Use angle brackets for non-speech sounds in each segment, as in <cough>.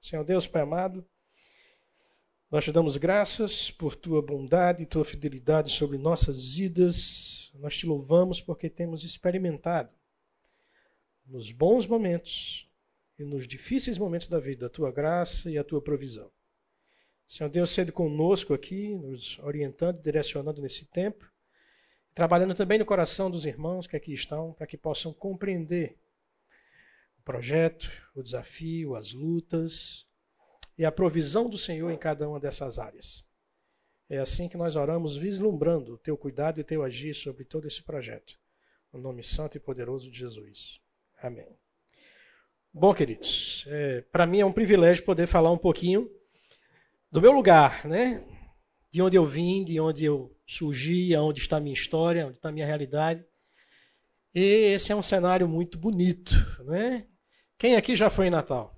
Senhor Deus, Pai amado, nós te damos graças por tua bondade e tua fidelidade sobre nossas vidas. Nós te louvamos porque temos experimentado nos bons momentos e nos difíceis momentos da vida a tua graça e a tua provisão. Senhor Deus, sendo conosco aqui, nos orientando, direcionando nesse tempo, trabalhando também no coração dos irmãos que aqui estão, para que possam compreender projeto, o desafio, as lutas e a provisão do Senhor em cada uma dessas áreas. É assim que nós oramos, vislumbrando o teu cuidado e o teu agir sobre todo esse projeto. No nome santo e poderoso de Jesus. Amém. Bom, queridos, é, para mim é um privilégio poder falar um pouquinho do meu lugar, né? De onde eu vim, de onde eu surgi, onde está a minha história, onde está a minha realidade. E esse é um cenário muito bonito, né? Quem aqui já foi em Natal?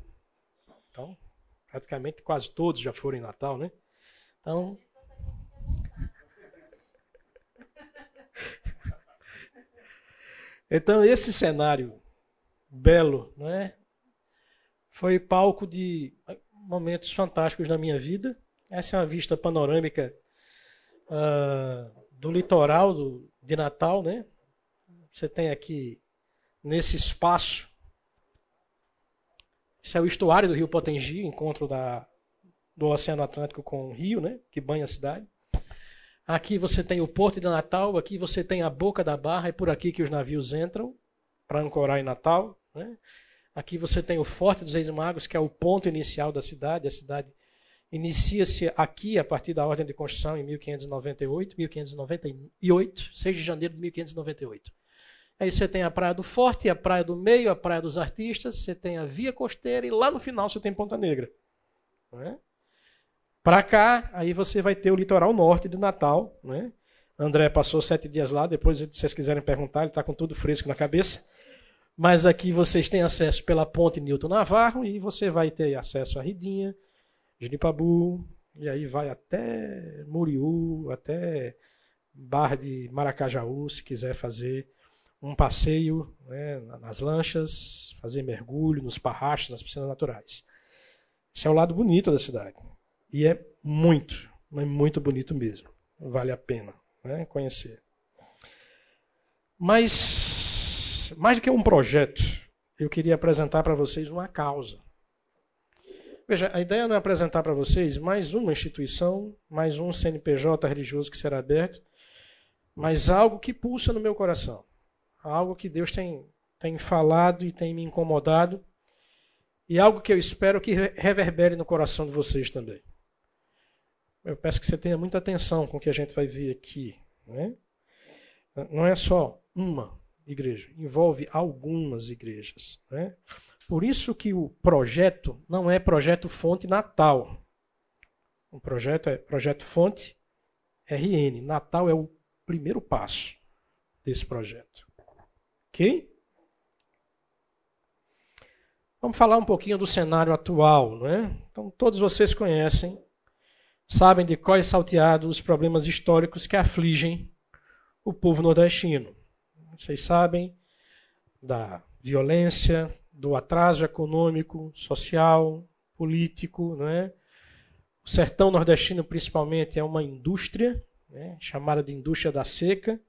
Então, praticamente quase todos já foram em Natal, né? Então, <laughs> Então, esse cenário belo, não é? Foi palco de momentos fantásticos na minha vida. Essa é uma vista panorâmica uh, do litoral do, de Natal, né? Você tem aqui nesse espaço. Esse é o estuário do Rio Potengi, encontro da, do Oceano Atlântico com o Rio, né? Que banha a cidade. Aqui você tem o Porto de Natal, aqui você tem a Boca da Barra, é por aqui que os navios entram para ancorar em Natal. Né? Aqui você tem o Forte dos Reis Magos, que é o ponto inicial da cidade. A cidade inicia-se aqui a partir da ordem de construção em 1598, 1598, 6 de janeiro de 1598. Aí você tem a Praia do Forte, a Praia do Meio, a Praia dos Artistas, você tem a Via Costeira e lá no final você tem Ponta Negra. Né? Para cá, aí você vai ter o litoral norte de Natal. Né? André passou sete dias lá, depois, se vocês quiserem perguntar, ele está com tudo fresco na cabeça. Mas aqui vocês têm acesso pela ponte Newton Navarro e você vai ter acesso a Ridinha, Junipabu, e aí vai até Muriú, até Barra de Maracajaú, se quiser fazer um passeio né, nas lanchas, fazer mergulho nos parrachos, nas piscinas naturais. Esse é o lado bonito da cidade. E é muito, mas muito bonito mesmo. Vale a pena né, conhecer. Mas mais do que um projeto, eu queria apresentar para vocês uma causa. Veja, a ideia não é apresentar para vocês mais uma instituição, mais um CNPJ religioso que será aberto, mas algo que pulsa no meu coração. Algo que Deus tem, tem falado e tem me incomodado, e algo que eu espero que reverbere no coração de vocês também. Eu peço que você tenha muita atenção com o que a gente vai ver aqui. Né? Não é só uma, igreja, envolve algumas igrejas. Né? Por isso que o projeto não é projeto fonte Natal. O projeto é projeto fonte RN. Natal é o primeiro passo desse projeto. Ok? Vamos falar um pouquinho do cenário atual. Né? Então, todos vocês conhecem, sabem de quais salteados os problemas históricos que afligem o povo nordestino. Vocês sabem da violência, do atraso econômico, social, político. Né? O sertão nordestino, principalmente, é uma indústria, né? chamada de indústria da seca,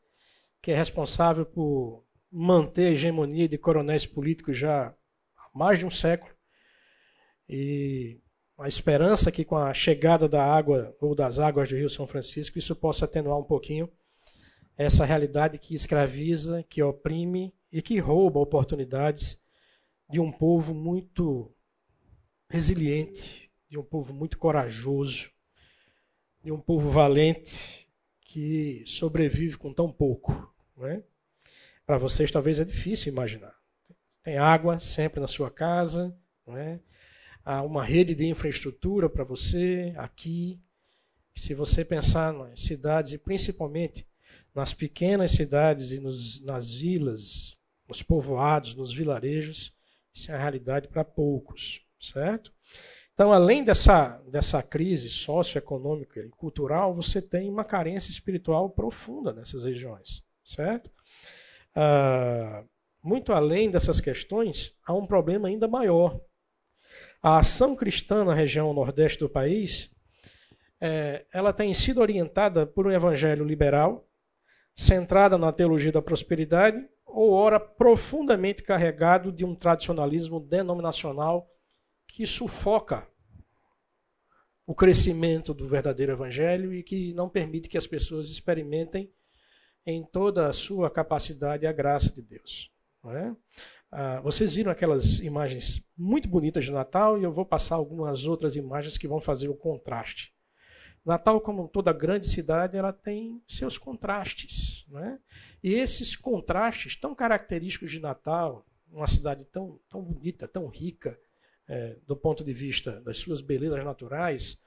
que é responsável por manter a hegemonia de coronéis políticos já há mais de um século. E a esperança que com a chegada da água ou das águas do Rio São Francisco isso possa atenuar um pouquinho essa realidade que escraviza, que oprime e que rouba oportunidades de um povo muito resiliente, de um povo muito corajoso, de um povo valente que sobrevive com tão pouco. É? Para vocês talvez é difícil imaginar. Tem água sempre na sua casa, é? há uma rede de infraestrutura para você aqui. Se você pensar nas cidades e principalmente nas pequenas cidades e nos, nas vilas, nos povoados, nos vilarejos, isso é a realidade para poucos, certo? Então, além dessa, dessa crise socioeconômica e cultural, você tem uma carência espiritual profunda nessas regiões, certo? Ah, muito além dessas questões, há um problema ainda maior. A ação cristã na região nordeste do país, é, ela tem sido orientada por um evangelho liberal, centrada na teologia da prosperidade, ou ora profundamente carregado de um tradicionalismo denominacional que sufoca o crescimento do verdadeiro evangelho e que não permite que as pessoas experimentem em toda a sua capacidade a graça de Deus. É? Ah, vocês viram aquelas imagens muito bonitas de Natal e eu vou passar algumas outras imagens que vão fazer o contraste. Natal, como toda grande cidade, ela tem seus contrastes. Né? E esses contrastes tão característicos de Natal, uma cidade tão, tão bonita, tão rica, é, do ponto de vista das suas belezas naturais,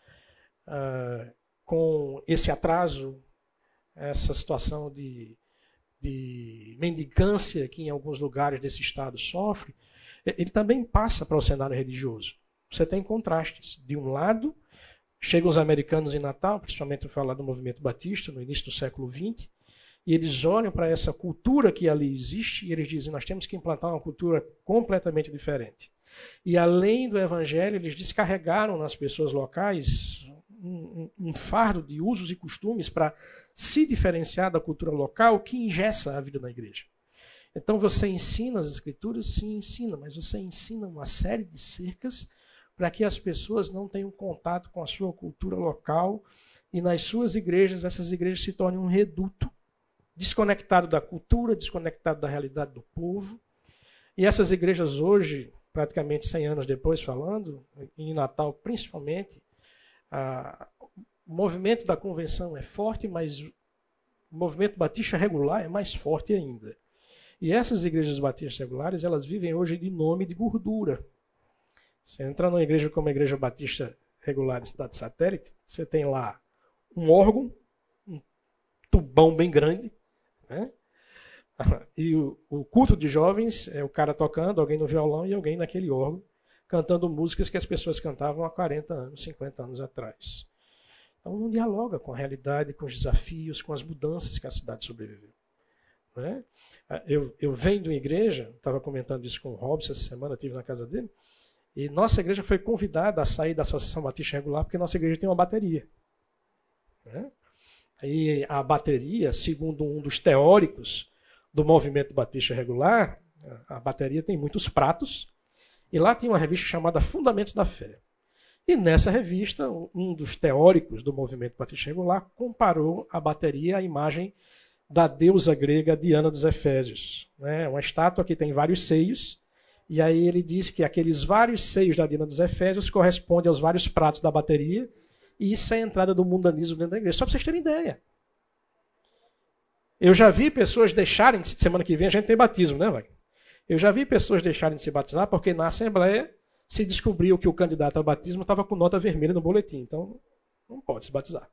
ah, com esse atraso, essa situação de, de mendicância que em alguns lugares desse estado sofre, ele também passa para o cenário religioso. Você tem contrastes. De um lado, Chegam os americanos em Natal, principalmente falar do movimento batista, no início do século XX, e eles olham para essa cultura que ali existe e eles dizem: nós temos que implantar uma cultura completamente diferente. E além do evangelho, eles descarregaram nas pessoas locais um, um, um fardo de usos e costumes para se diferenciar da cultura local que ingessa a vida da igreja. Então você ensina as escrituras? Sim, ensina, mas você ensina uma série de cercas para que as pessoas não tenham contato com a sua cultura local e nas suas igrejas, essas igrejas se tornem um reduto desconectado da cultura, desconectado da realidade do povo. E essas igrejas hoje, praticamente 100 anos depois falando, em Natal principalmente, a, o movimento da convenção é forte, mas o movimento batista regular é mais forte ainda. E essas igrejas batistas regulares, elas vivem hoje de nome de gordura. Você entra numa igreja como a Igreja Batista Regular de Cidade Satélite, você tem lá um órgão, um tubão bem grande, né? <laughs> E o, o, culto de jovens é o cara tocando, alguém no violão e alguém naquele órgão, cantando músicas que as pessoas cantavam há 40 anos, 50 anos atrás. Então não dialoga com a realidade, com os desafios, com as mudanças que a cidade sobreviveu. Né? Eu, eu venho de uma igreja, estava comentando isso com o Robson essa semana, estive na casa dele, e nossa igreja foi convidada a sair da Associação Batista Regular porque nossa igreja tem uma bateria. Né? E a bateria, segundo um dos teóricos do movimento Batista Regular, a bateria tem muitos pratos. E lá tem uma revista chamada Fundamentos da Fé. E nessa revista, um dos teóricos do movimento Batista Regular comparou a bateria à imagem da deusa grega Diana dos Efésios. Né? Uma estátua que tem vários seios e aí ele diz que aqueles vários seios da Dina dos Efésios correspondem aos vários pratos da bateria, e isso é a entrada do mundanismo dentro da igreja. Só para vocês terem ideia. Eu já vi pessoas deixarem, semana que vem a gente tem batismo, né, vai? Eu já vi pessoas deixarem de se batizar porque na Assembleia se descobriu que o candidato ao batismo estava com nota vermelha no boletim. Então, não pode se batizar.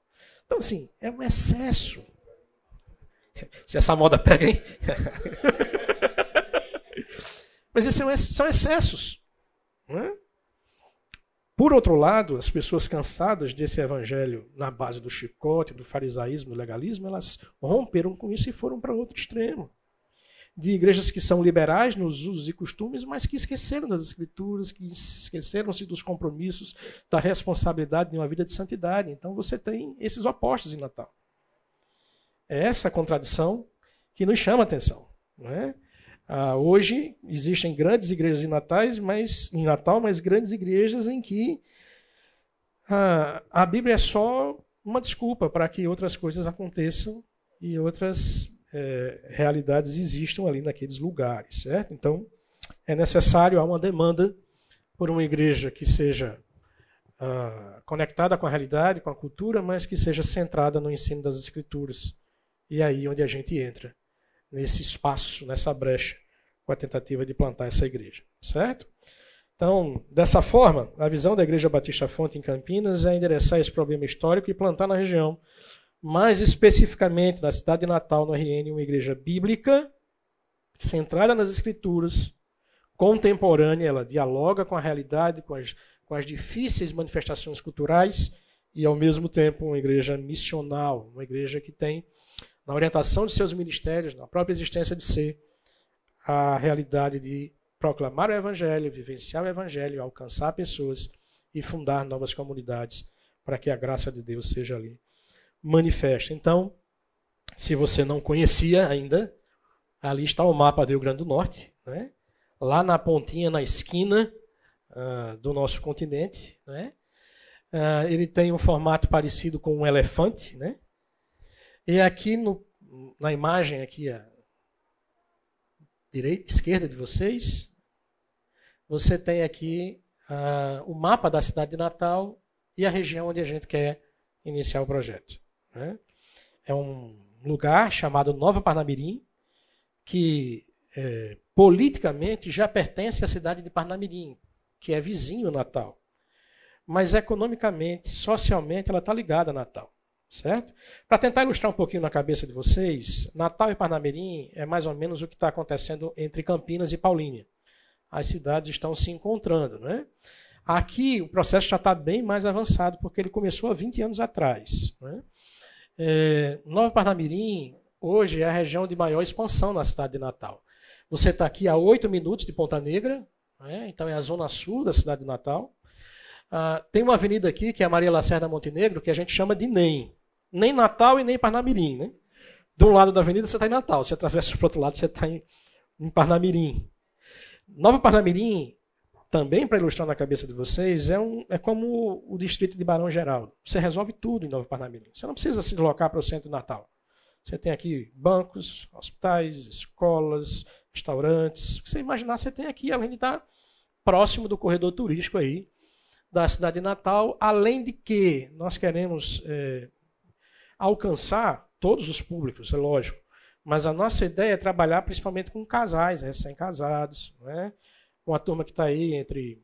Então, assim, é um excesso. Se essa moda pega, hein? <laughs> Mas esses são excessos. É? Por outro lado, as pessoas cansadas desse evangelho na base do chicote, do farisaísmo, do legalismo, elas romperam com isso e foram para outro extremo. De igrejas que são liberais nos usos e costumes, mas que esqueceram das escrituras, que esqueceram-se dos compromissos, da responsabilidade de uma vida de santidade. Então você tem esses opostos em Natal. É essa contradição que nos chama a atenção. Não é? Ah, hoje existem grandes igrejas em, natais, mas, em Natal, mas grandes igrejas em que ah, a Bíblia é só uma desculpa para que outras coisas aconteçam e outras é, realidades existam ali naqueles lugares, certo? Então, é necessário, há uma demanda por uma igreja que seja ah, conectada com a realidade, com a cultura, mas que seja centrada no ensino das Escrituras. E é aí onde a gente entra, nesse espaço, nessa brecha com a tentativa de plantar essa igreja, certo? Então, dessa forma, a visão da Igreja Batista Fonte em Campinas é endereçar esse problema histórico e plantar na região, mais especificamente na cidade de Natal, no RN, uma igreja bíblica, centrada nas Escrituras, contemporânea, ela dialoga com a realidade, com as, com as difíceis manifestações culturais, e ao mesmo tempo uma igreja missional, uma igreja que tem, na orientação de seus ministérios, na própria existência de ser, a realidade de proclamar o Evangelho, vivenciar o Evangelho, alcançar pessoas e fundar novas comunidades para que a graça de Deus seja ali manifesta. Então, se você não conhecia ainda, ali está o mapa do Rio Grande do Norte, né? lá na pontinha, na esquina uh, do nosso continente. Né? Uh, ele tem um formato parecido com um elefante. Né? E aqui no, na imagem, aqui a direita, esquerda de vocês, você tem aqui uh, o mapa da cidade de Natal e a região onde a gente quer iniciar o projeto. Né? É um lugar chamado Nova Parnamirim, que é, politicamente já pertence à cidade de Parnamirim, que é vizinho Natal. Mas economicamente, socialmente, ela está ligada a Natal. Certo? Para tentar ilustrar um pouquinho na cabeça de vocês, Natal e Parnamirim é mais ou menos o que está acontecendo entre Campinas e Paulínia. As cidades estão se encontrando. Né? Aqui o processo já está bem mais avançado, porque ele começou há 20 anos atrás. Né? É, Nova Parnamirim, hoje, é a região de maior expansão na cidade de Natal. Você está aqui a 8 minutos de Ponta Negra, né? então é a zona sul da cidade de Natal. Ah, tem uma avenida aqui, que é a Maria Lacerda Montenegro, que a gente chama de NEM. Nem Natal e nem Parnamirim. Né? De um lado da avenida você está em Natal, você atravessa para o outro lado você está em, em Parnamirim. Nova Parnamirim também para ilustrar na cabeça de vocês, é, um, é como o distrito de Barão Geraldo. Você resolve tudo em Nova Parnamirim. Você não precisa se deslocar para o centro de Natal. Você tem aqui bancos, hospitais, escolas, restaurantes. O que você imaginar, você tem aqui, além de estar próximo do corredor turístico aí da cidade de Natal. Além de que nós queremos é, alcançar todos os públicos, é lógico. Mas a nossa ideia é trabalhar principalmente com casais recém-casados, né? Uma turma que está aí entre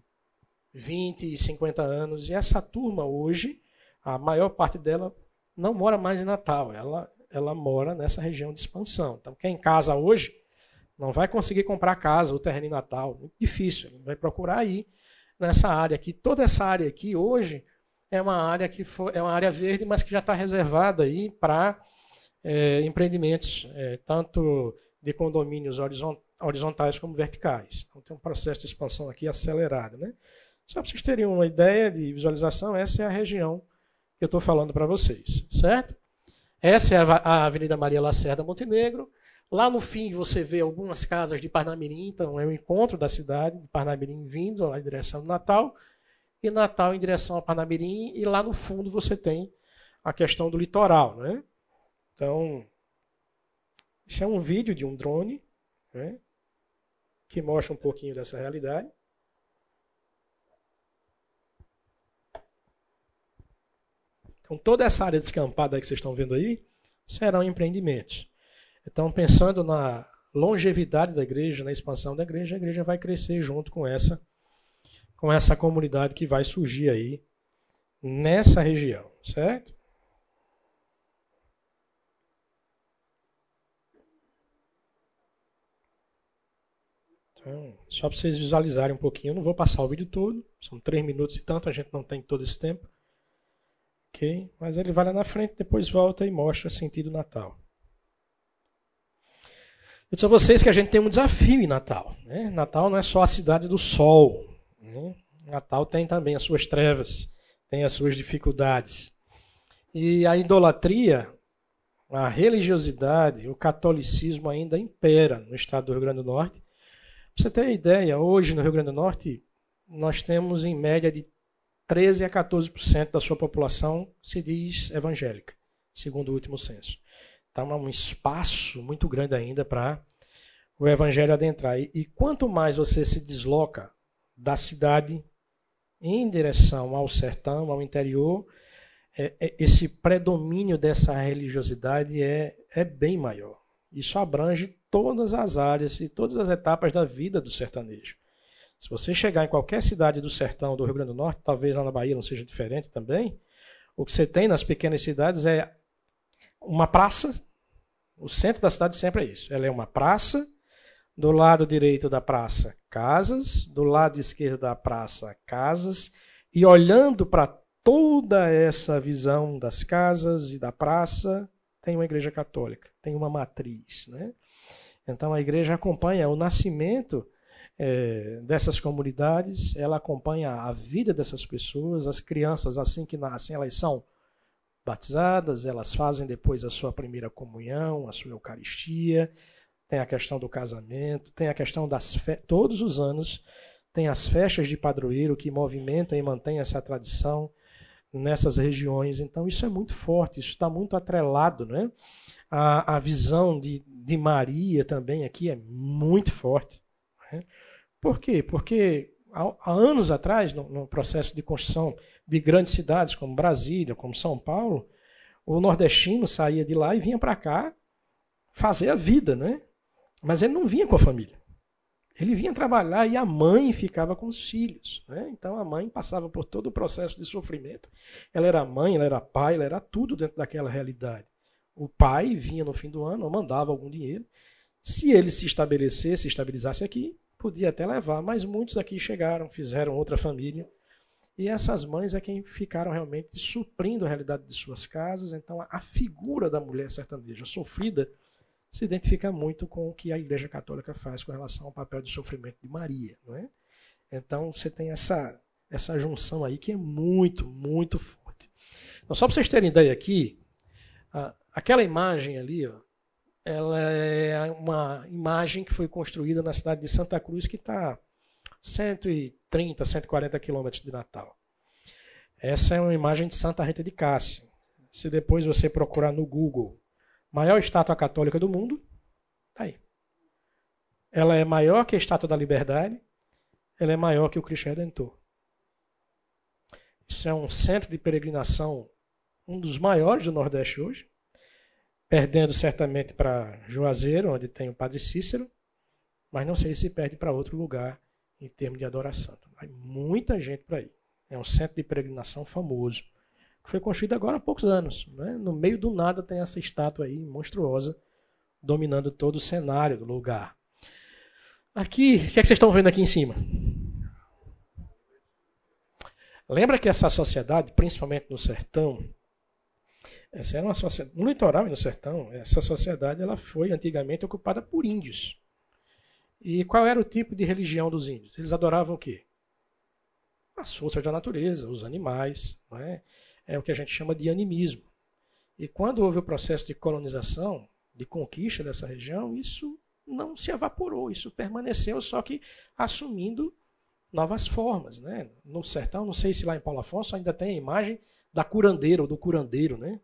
20 e 50 anos. E essa turma hoje, a maior parte dela não mora mais em Natal, ela, ela mora nessa região de expansão. Então, quem casa hoje não vai conseguir comprar casa ou terreno em Natal, muito difícil, ele vai procurar aí nessa área aqui. Toda essa área aqui hoje é uma área que for, é uma área verde, mas que já está reservada aí para é, empreendimentos, é, tanto de condomínios horizontais horizontais como verticais. Então tem um processo de expansão aqui acelerado. Né? Só para vocês terem uma ideia de visualização, essa é a região que eu estou falando para vocês, certo? Essa é a Avenida Maria Lacerda Montenegro. Lá no fim você vê algumas casas de Parnamirim, então é o encontro da cidade de Parnamirim vindo lá em direção do Natal, e Natal em direção a Parnamirim, e lá no fundo você tem a questão do litoral. Né? Então, isso é um vídeo de um drone, né? Que mostra um pouquinho dessa realidade. Então, toda essa área descampada que vocês estão vendo aí serão empreendimentos. Então, pensando na longevidade da igreja, na expansão da igreja, a igreja vai crescer junto com essa com essa comunidade que vai surgir aí nessa região, certo? Só para vocês visualizarem um pouquinho, eu não vou passar o vídeo todo, são três minutos e tanto, a gente não tem todo esse tempo. Ok? Mas ele vai lá na frente, depois volta e mostra sentido Natal. Eu disse a vocês que a gente tem um desafio em Natal. Né? Natal não é só a cidade do sol. Né? Natal tem também as suas trevas, tem as suas dificuldades. E a idolatria, a religiosidade, o catolicismo ainda impera no estado do Rio Grande do Norte você ter ideia, hoje no Rio Grande do Norte, nós temos em média de 13 a 14% da sua população se diz evangélica, segundo o último censo. Então, é um espaço muito grande ainda para o evangelho adentrar. E, e quanto mais você se desloca da cidade em direção ao sertão, ao interior, é, é, esse predomínio dessa religiosidade é, é bem maior. Isso abrange todas as áreas e todas as etapas da vida do sertanejo. Se você chegar em qualquer cidade do sertão do Rio Grande do Norte, talvez lá na Bahia não seja diferente também, o que você tem nas pequenas cidades é uma praça. O centro da cidade sempre é isso. Ela é uma praça. Do lado direito da praça, casas. Do lado esquerdo da praça, casas. E olhando para toda essa visão das casas e da praça, tem uma igreja católica, tem uma matriz. Né? Então a igreja acompanha o nascimento é, dessas comunidades, ela acompanha a vida dessas pessoas, as crianças assim que nascem, elas são batizadas, elas fazem depois a sua primeira comunhão, a sua Eucaristia, tem a questão do casamento, tem a questão das todos os anos tem as festas de padroeiro que movimentam e mantêm essa tradição nessas regiões. Então isso é muito forte, isso está muito atrelado, né? A, a visão de, de Maria também aqui é muito forte. Né? Por quê? Porque há, anos atrás, no, no processo de construção de grandes cidades como Brasília, como São Paulo, o nordestino saía de lá e vinha para cá fazer a vida, né? Mas ele não vinha com a família. Ele vinha trabalhar e a mãe ficava com os filhos. Né? Então a mãe passava por todo o processo de sofrimento. Ela era mãe, ela era pai, ela era tudo dentro daquela realidade. O pai vinha no fim do ano, mandava algum dinheiro. Se ele se estabelecesse, se estabilizasse aqui, podia até levar, mas muitos aqui chegaram, fizeram outra família. E essas mães é quem ficaram realmente suprindo a realidade de suas casas. Então a figura da mulher sertaneja sofrida se identifica muito com o que a Igreja Católica faz com relação ao papel de sofrimento de Maria. Não é? Então você tem essa, essa junção aí que é muito, muito forte. Então, só para vocês terem ideia aqui, aquela imagem ali, ó, ela é uma imagem que foi construída na cidade de Santa Cruz, que está 130, 140 quilômetros de Natal. Essa é uma imagem de Santa Rita de Cássia. Se depois você procurar no Google Maior estátua católica do mundo. Tá aí. Ela é maior que a estátua da liberdade. Ela é maior que o Cristo Redentor. Isso é um centro de peregrinação, um dos maiores do Nordeste hoje. Perdendo certamente para Juazeiro, onde tem o Padre Cícero. Mas não sei se perde para outro lugar em termos de adoração. Vai muita gente para aí. É um centro de peregrinação famoso foi construída agora há poucos anos. Né? No meio do nada tem essa estátua aí monstruosa dominando todo o cenário do lugar. Aqui, o que, é que vocês estão vendo aqui em cima? Lembra que essa sociedade, principalmente no sertão, essa era uma sociedade, no litoral e no sertão, essa sociedade ela foi antigamente ocupada por índios. E qual era o tipo de religião dos índios? Eles adoravam o quê? As forças da natureza, os animais. É? é o que a gente chama de animismo. E quando houve o processo de colonização, de conquista dessa região, isso não se evaporou, isso permaneceu, só que assumindo novas formas. Né? No sertão, não sei se lá em Paulo Afonso ainda tem a imagem da curandeira ou do curandeiro. Né?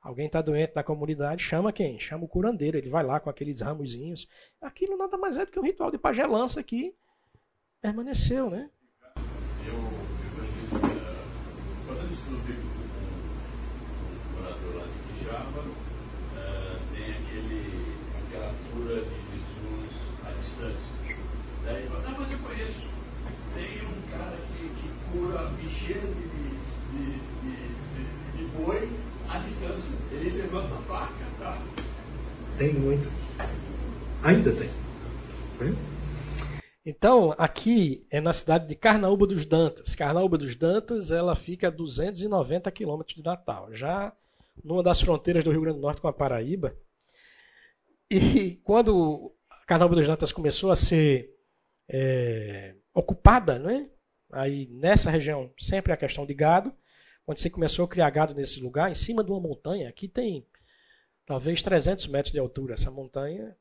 Alguém está doente na comunidade, chama quem? Chama o curandeiro, ele vai lá com aqueles ramozinhos. Aquilo nada mais é do que um ritual de pagelança que permaneceu. Né? Eu, eu, eu, fazendo estudo Java, uh, tem aquele, aquela cura de Jesus à distância. Daí não, mas eu conheço. Tem um cara que, que cura bicheira de, de, de, de, boi à distância. Ele levanta a faca, tá? Tem muito. Ainda tem. Então, aqui é na cidade de Carnaúba dos Dantas. Carnaúba dos Dantas, ela fica a 290 quilômetros de Natal. Já numa das fronteiras do Rio Grande do Norte com a Paraíba. E quando Carnaúba dos Dantas começou a ser é, ocupada, né? aí nessa região sempre a questão de gado, quando você começou a criar gado nesse lugar, em cima de uma montanha, aqui tem talvez 300 metros de altura, essa montanha,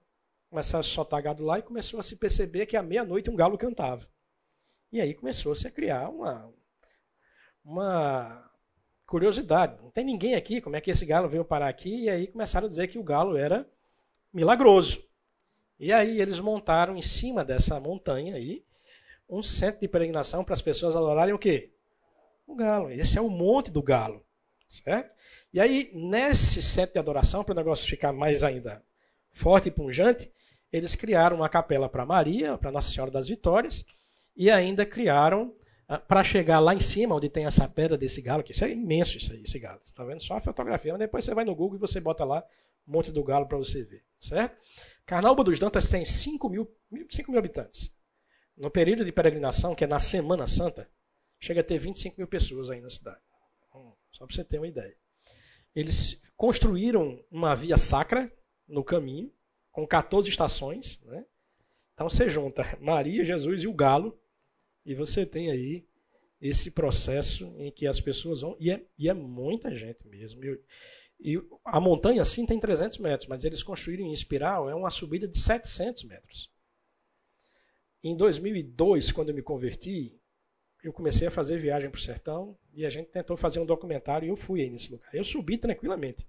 começou a soltar gado lá e começou a se perceber que à meia-noite um galo cantava. E aí começou-se a criar uma, uma curiosidade. Não tem ninguém aqui, como é que esse galo veio parar aqui? E aí começaram a dizer que o galo era milagroso. E aí eles montaram em cima dessa montanha aí um centro de peregrinação para as pessoas adorarem o quê? O galo. Esse é o Monte do Galo. Certo? E aí, nesse centro de adoração, para o negócio ficar mais ainda forte e punjante, eles criaram uma capela para Maria, para Nossa Senhora das Vitórias, e ainda criaram ah, para chegar lá em cima, onde tem essa pedra desse galo, que isso é imenso isso aí, esse galo. Você está vendo só a fotografia, mas depois você vai no Google e você bota lá Monte do Galo para você ver, certo? Carnaúba dos Dantas tem 5 mil, 5 mil habitantes. No período de peregrinação, que é na Semana Santa, chega a ter 25 mil pessoas aí na cidade. Hum, só para você ter uma ideia. Eles construíram uma via sacra no caminho, com 14 estações, né? Então você junta Maria, Jesus e o galo, e você tem aí esse processo em que as pessoas vão. E é, e é muita gente mesmo. E, e a montanha, sim, tem 300 metros, mas eles construíram em espiral, é uma subida de 700 metros. Em 2002, quando eu me converti, eu comecei a fazer viagem para o sertão e a gente tentou fazer um documentário e eu fui aí nesse lugar. Eu subi tranquilamente.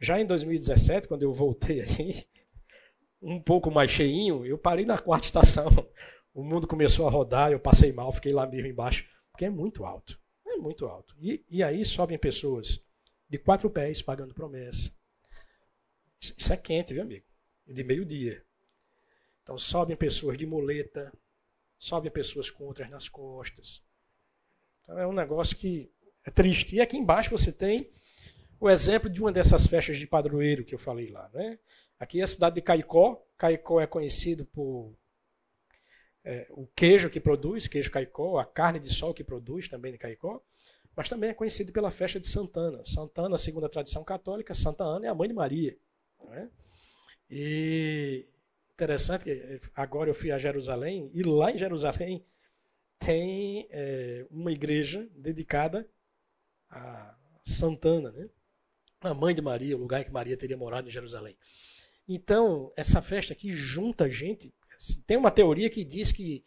Já em 2017, quando eu voltei aí, <laughs> um pouco mais cheinho, eu parei na quarta estação. O mundo começou a rodar, eu passei mal, fiquei lá mesmo embaixo, porque é muito alto. É muito alto. E, e aí sobem pessoas de quatro pés pagando promessa. Isso é quente, viu, amigo? De meio-dia. Então sobem pessoas de muleta, sobem pessoas com outras nas costas. Então é um negócio que é triste. E aqui embaixo você tem o exemplo de uma dessas festas de padroeiro que eu falei lá. Né? Aqui é a cidade de Caicó. Caicó é conhecido por é, o queijo que produz, queijo Caicó, a carne de sol que produz também de Caicó, mas também é conhecido pela festa de Santana. Santana, segundo a tradição católica, Santa Ana é a mãe de Maria. Né? E interessante agora eu fui a Jerusalém e lá em Jerusalém tem é, uma igreja dedicada a Santana, né? a mãe de Maria, o lugar em que Maria teria morado em Jerusalém. Então, essa festa aqui junta gente. Assim, tem uma teoria que diz que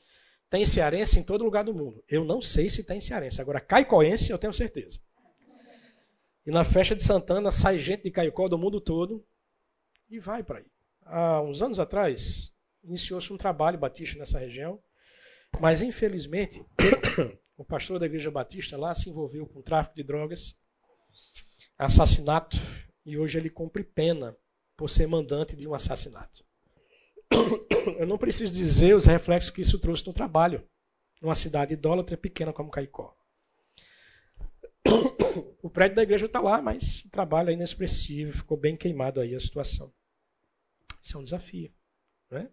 tem cearense em todo lugar do mundo. Eu não sei se tem cearense. Agora, caicoense, eu tenho certeza. E na festa de Santana sai gente de Caicó do mundo todo e vai para aí. Há uns anos atrás, iniciou-se um trabalho batista nessa região, mas infelizmente, <coughs> o pastor da igreja batista lá se envolveu com tráfico de drogas, assassinato, e hoje ele cumpre pena por ser mandante de um assassinato. <coughs> Eu não preciso dizer os reflexos que isso trouxe no trabalho, numa cidade idólatra pequena como Caicó. <coughs> O prédio da igreja está lá, mas o trabalho é inexpressivo, ficou bem queimado aí a situação. Isso é um desafio. Né?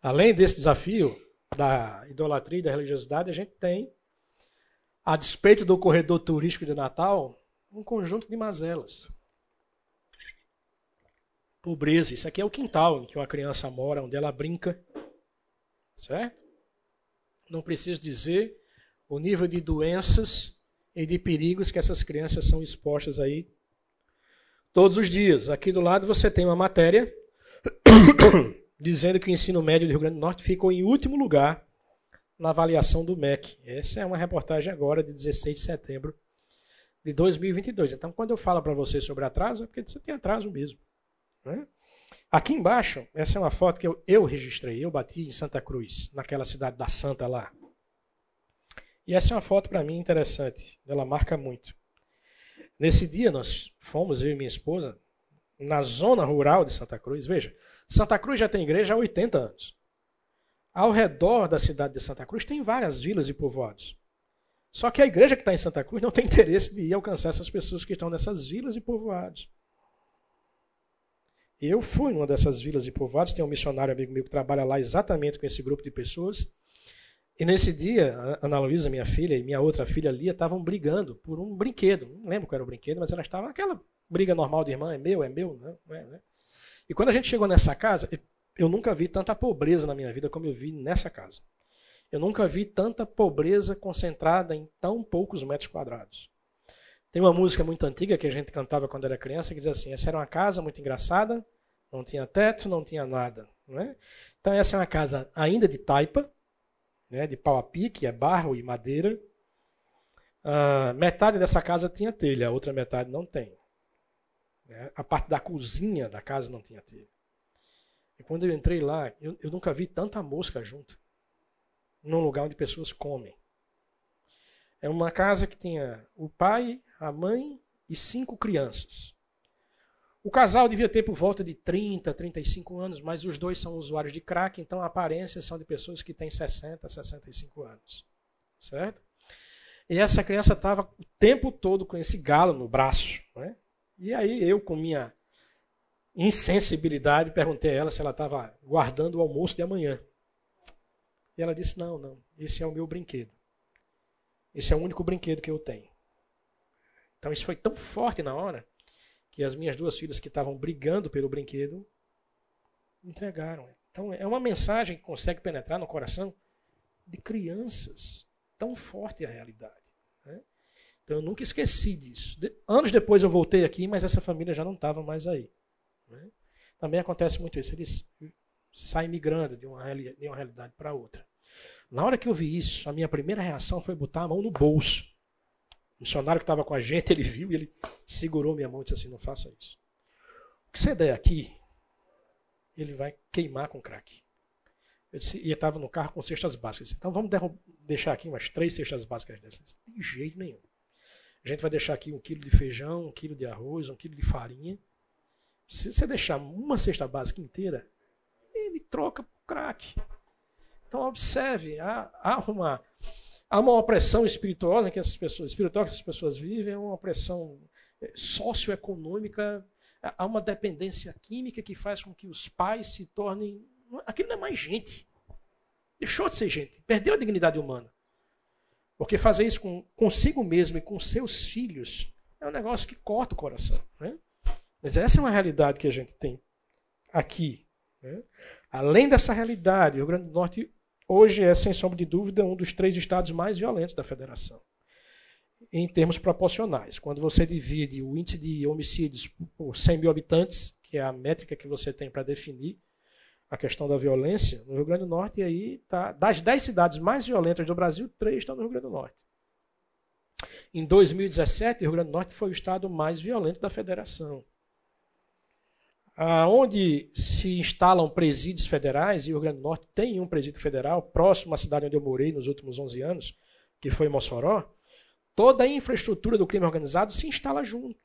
Além desse desafio da idolatria e da religiosidade, a gente tem, a despeito do corredor turístico de Natal, um conjunto de mazelas pobreza. Isso aqui é o quintal em que uma criança mora, onde ela brinca. Certo? Não preciso dizer o nível de doenças e de perigos que essas crianças são expostas aí todos os dias. Aqui do lado você tem uma matéria <coughs> dizendo que o ensino médio do Rio Grande do Norte ficou em último lugar na avaliação do MEC. Essa é uma reportagem agora de 16 de setembro de 2022. Então, quando eu falo para vocês sobre atraso, é porque você tem atraso mesmo. Né? Aqui embaixo, essa é uma foto que eu, eu registrei, eu bati em Santa Cruz, naquela cidade da Santa lá. E essa é uma foto para mim interessante, ela marca muito. Nesse dia nós fomos, eu e minha esposa, na zona rural de Santa Cruz. Veja, Santa Cruz já tem igreja há 80 anos. Ao redor da cidade de Santa Cruz tem várias vilas e povoados. Só que a igreja que está em Santa Cruz não tem <laughs> interesse de ir alcançar essas pessoas que estão nessas vilas e povoados. Eu fui numa dessas vilas e povoados, tem um missionário amigo meu que trabalha lá exatamente com esse grupo de pessoas. E nesse dia, Ana Luísa, minha filha, e minha outra filha Lia estavam brigando por um brinquedo. Não lembro qual era o brinquedo, mas elas estavam aquela briga normal de irmã, é meu, é meu, né? não é? E quando a gente chegou nessa casa, eu nunca vi tanta pobreza na minha vida como eu vi nessa casa. Eu nunca vi tanta pobreza concentrada em tão poucos metros quadrados. Tem uma música muito antiga que a gente cantava quando era criança que diz assim: essa era uma casa muito engraçada, não tinha teto, não tinha nada. Né? Então essa é uma casa ainda de taipa, né, de pau a pique, é barro e madeira. Uh, metade dessa casa tinha telha, a outra metade não tem. Né? A parte da cozinha da casa não tinha telha. E quando eu entrei lá, eu, eu nunca vi tanta mosca junto, num lugar onde pessoas comem. É uma casa que tinha o pai, a mãe e cinco crianças. O casal devia ter por volta de 30, 35 anos, mas os dois são usuários de crack, então a aparência são de pessoas que têm 60, 65 anos. Certo? E essa criança estava o tempo todo com esse galo no braço. Né? E aí eu, com minha insensibilidade, perguntei a ela se ela estava guardando o almoço de amanhã. E ela disse: Não, não, esse é o meu brinquedo. Esse é o único brinquedo que eu tenho. Então isso foi tão forte na hora que as minhas duas filhas que estavam brigando pelo brinquedo entregaram. Então, é uma mensagem que consegue penetrar no coração de crianças. Tão forte a realidade. Então, eu nunca esqueci disso. De, anos depois eu voltei aqui, mas essa família já não estava mais aí. Né? Também acontece muito isso. Eles saem migrando de uma, de uma realidade para outra. Na hora que eu vi isso, a minha primeira reação foi botar a mão no bolso. O missionário que estava com a gente, ele viu e ele segurou minha mão e disse assim: não faça isso. O que você der aqui, ele vai queimar com crack. Eu disse, e estava no carro com cestas básicas. Então vamos deixar aqui umas três cestas básicas dessas. De jeito nenhum. A gente vai deixar aqui um quilo de feijão, um quilo de arroz, um quilo de farinha. Se você deixar uma cesta básica inteira, ele troca por crack. Então observe, há, há, uma, há uma opressão espirituosa que essas pessoas, espiritual que essas pessoas vivem, é uma opressão é, socioeconômica, há uma dependência química que faz com que os pais se tornem. Aquilo não é mais gente. Deixou de ser gente, perdeu a dignidade humana. Porque fazer isso com, consigo mesmo e com seus filhos é um negócio que corta o coração. Né? Mas essa é uma realidade que a gente tem aqui. Né? Além dessa realidade, o Rio Grande do Norte hoje é, sem sombra de dúvida, um dos três estados mais violentos da federação, em termos proporcionais. Quando você divide o índice de homicídios por 100 mil habitantes, que é a métrica que você tem para definir a questão da violência, no Rio Grande do Norte, aí tá, das 10 cidades mais violentas do Brasil, três estão no Rio Grande do Norte. Em 2017, o Rio Grande do Norte foi o estado mais violento da federação onde se instalam presídios federais, e o Rio Grande do Norte tem um presídio federal próximo à cidade onde eu morei nos últimos 11 anos, que foi Mossoró, toda a infraestrutura do crime organizado se instala junto.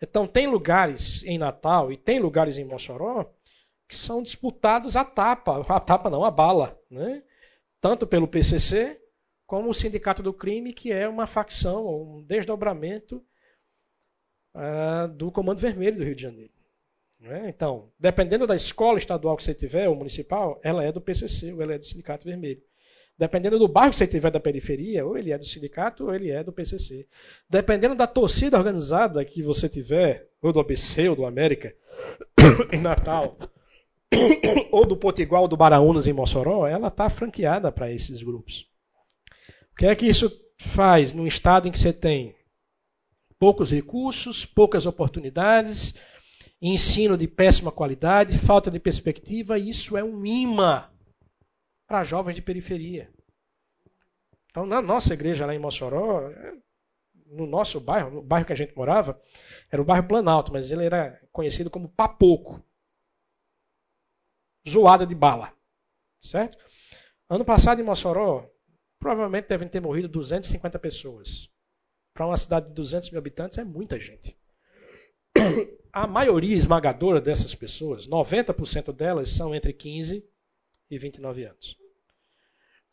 Então, tem lugares em Natal e tem lugares em Mossoró que são disputados a tapa, a tapa não, a bala, né? tanto pelo PCC como o Sindicato do Crime, que é uma facção, um desdobramento uh, do Comando Vermelho do Rio de Janeiro. Né? Então, dependendo da escola estadual que você tiver, ou municipal, ela é do PCC ou ela é do Sindicato Vermelho. Dependendo do bairro que você tiver da periferia, ou ele é do sindicato ou ele é do PCC. Dependendo da torcida organizada que você tiver, ou do ABC ou do América, <coughs> em Natal, <coughs> ou do Potiguar ou do Baraunas em Mossoró, ela está franqueada para esses grupos. O que é que isso faz num estado em que você tem poucos recursos, poucas oportunidades, ensino de péssima qualidade, falta de perspectiva, isso é um imã para jovens de periferia. Então, na nossa igreja lá em Mossoró, no nosso bairro, no bairro que a gente morava, era o bairro Planalto, mas ele era conhecido como Papoco. Zoada de bala. Certo? Ano passado em Mossoró, provavelmente devem ter morrido 250 pessoas. Para uma cidade de 200 mil habitantes é muita gente <coughs> a maioria esmagadora dessas pessoas, 90% delas, são entre 15 e 29 anos.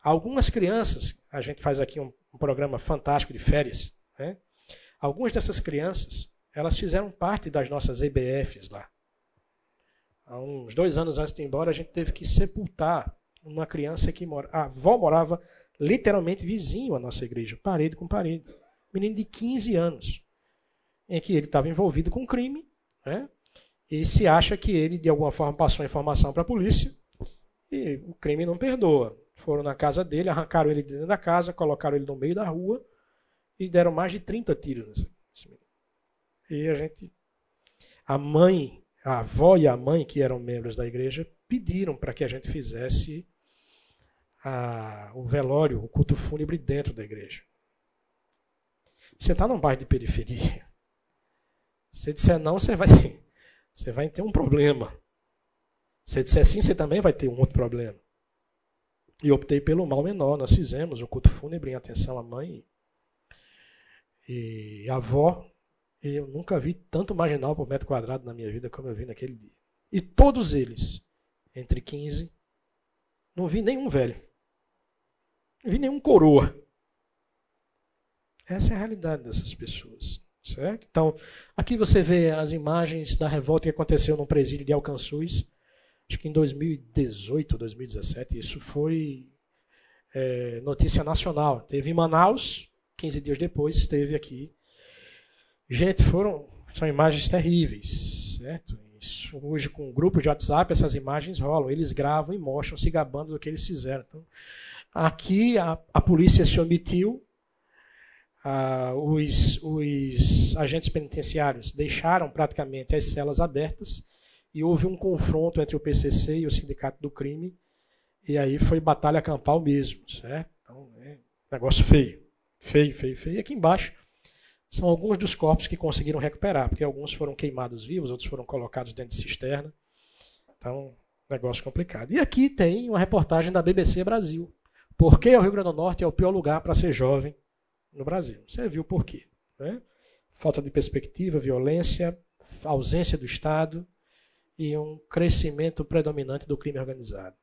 Algumas crianças, a gente faz aqui um, um programa fantástico de férias, né? algumas dessas crianças, elas fizeram parte das nossas EBFs lá. Há uns dois anos antes de ir embora, a gente teve que sepultar uma criança que mora. A avó morava literalmente vizinho à nossa igreja, parede com parede. Menino de 15 anos em que ele estava envolvido com crime, né? e se acha que ele, de alguma forma, passou a informação para a polícia, e o crime não perdoa. Foram na casa dele, arrancaram ele dentro da casa, colocaram ele no meio da rua e deram mais de 30 tiros nesse menino. E a gente. A mãe, a avó e a mãe, que eram membros da igreja, pediram para que a gente fizesse a, o velório, o culto fúnebre dentro da igreja. Você está num bairro de periferia. Se disser não, você vai, <laughs> você vai ter um problema. Se disser sim, você também vai ter um outro problema. E optei pelo mal menor. Nós fizemos o culto fúnebre em atenção à mãe e à avó. E eu nunca vi tanto marginal por metro quadrado na minha vida como eu vi naquele dia. E todos eles, entre 15, não vi nenhum velho. Não vi nenhum coroa. Essa é a realidade dessas pessoas. Certo? Então, aqui você vê as imagens da revolta que aconteceu no presídio de Alcançuz, acho que em 2018, 2017. Isso foi é, notícia nacional. Teve em Manaus, 15 dias depois, esteve aqui. Gente, foram. São imagens terríveis, certo? Isso, hoje, com um grupo de WhatsApp, essas imagens rolam. Eles gravam e mostram, se gabando do que eles fizeram. Então, aqui a, a polícia se omitiu, ah, os, os agentes penitenciários deixaram praticamente as celas abertas e houve um confronto entre o PCC e o Sindicato do Crime. E aí foi batalha campal mesmo, certo? Então, é negócio feio. Feio, feio, feio. E aqui embaixo são alguns dos corpos que conseguiram recuperar, porque alguns foram queimados vivos, outros foram colocados dentro de cisterna. Então, negócio complicado. E aqui tem uma reportagem da BBC Brasil. Por que o Rio Grande do Norte é o pior lugar para ser jovem no Brasil? Você viu por quê? Né? Falta de perspectiva, violência, ausência do Estado e um crescimento predominante do crime organizado.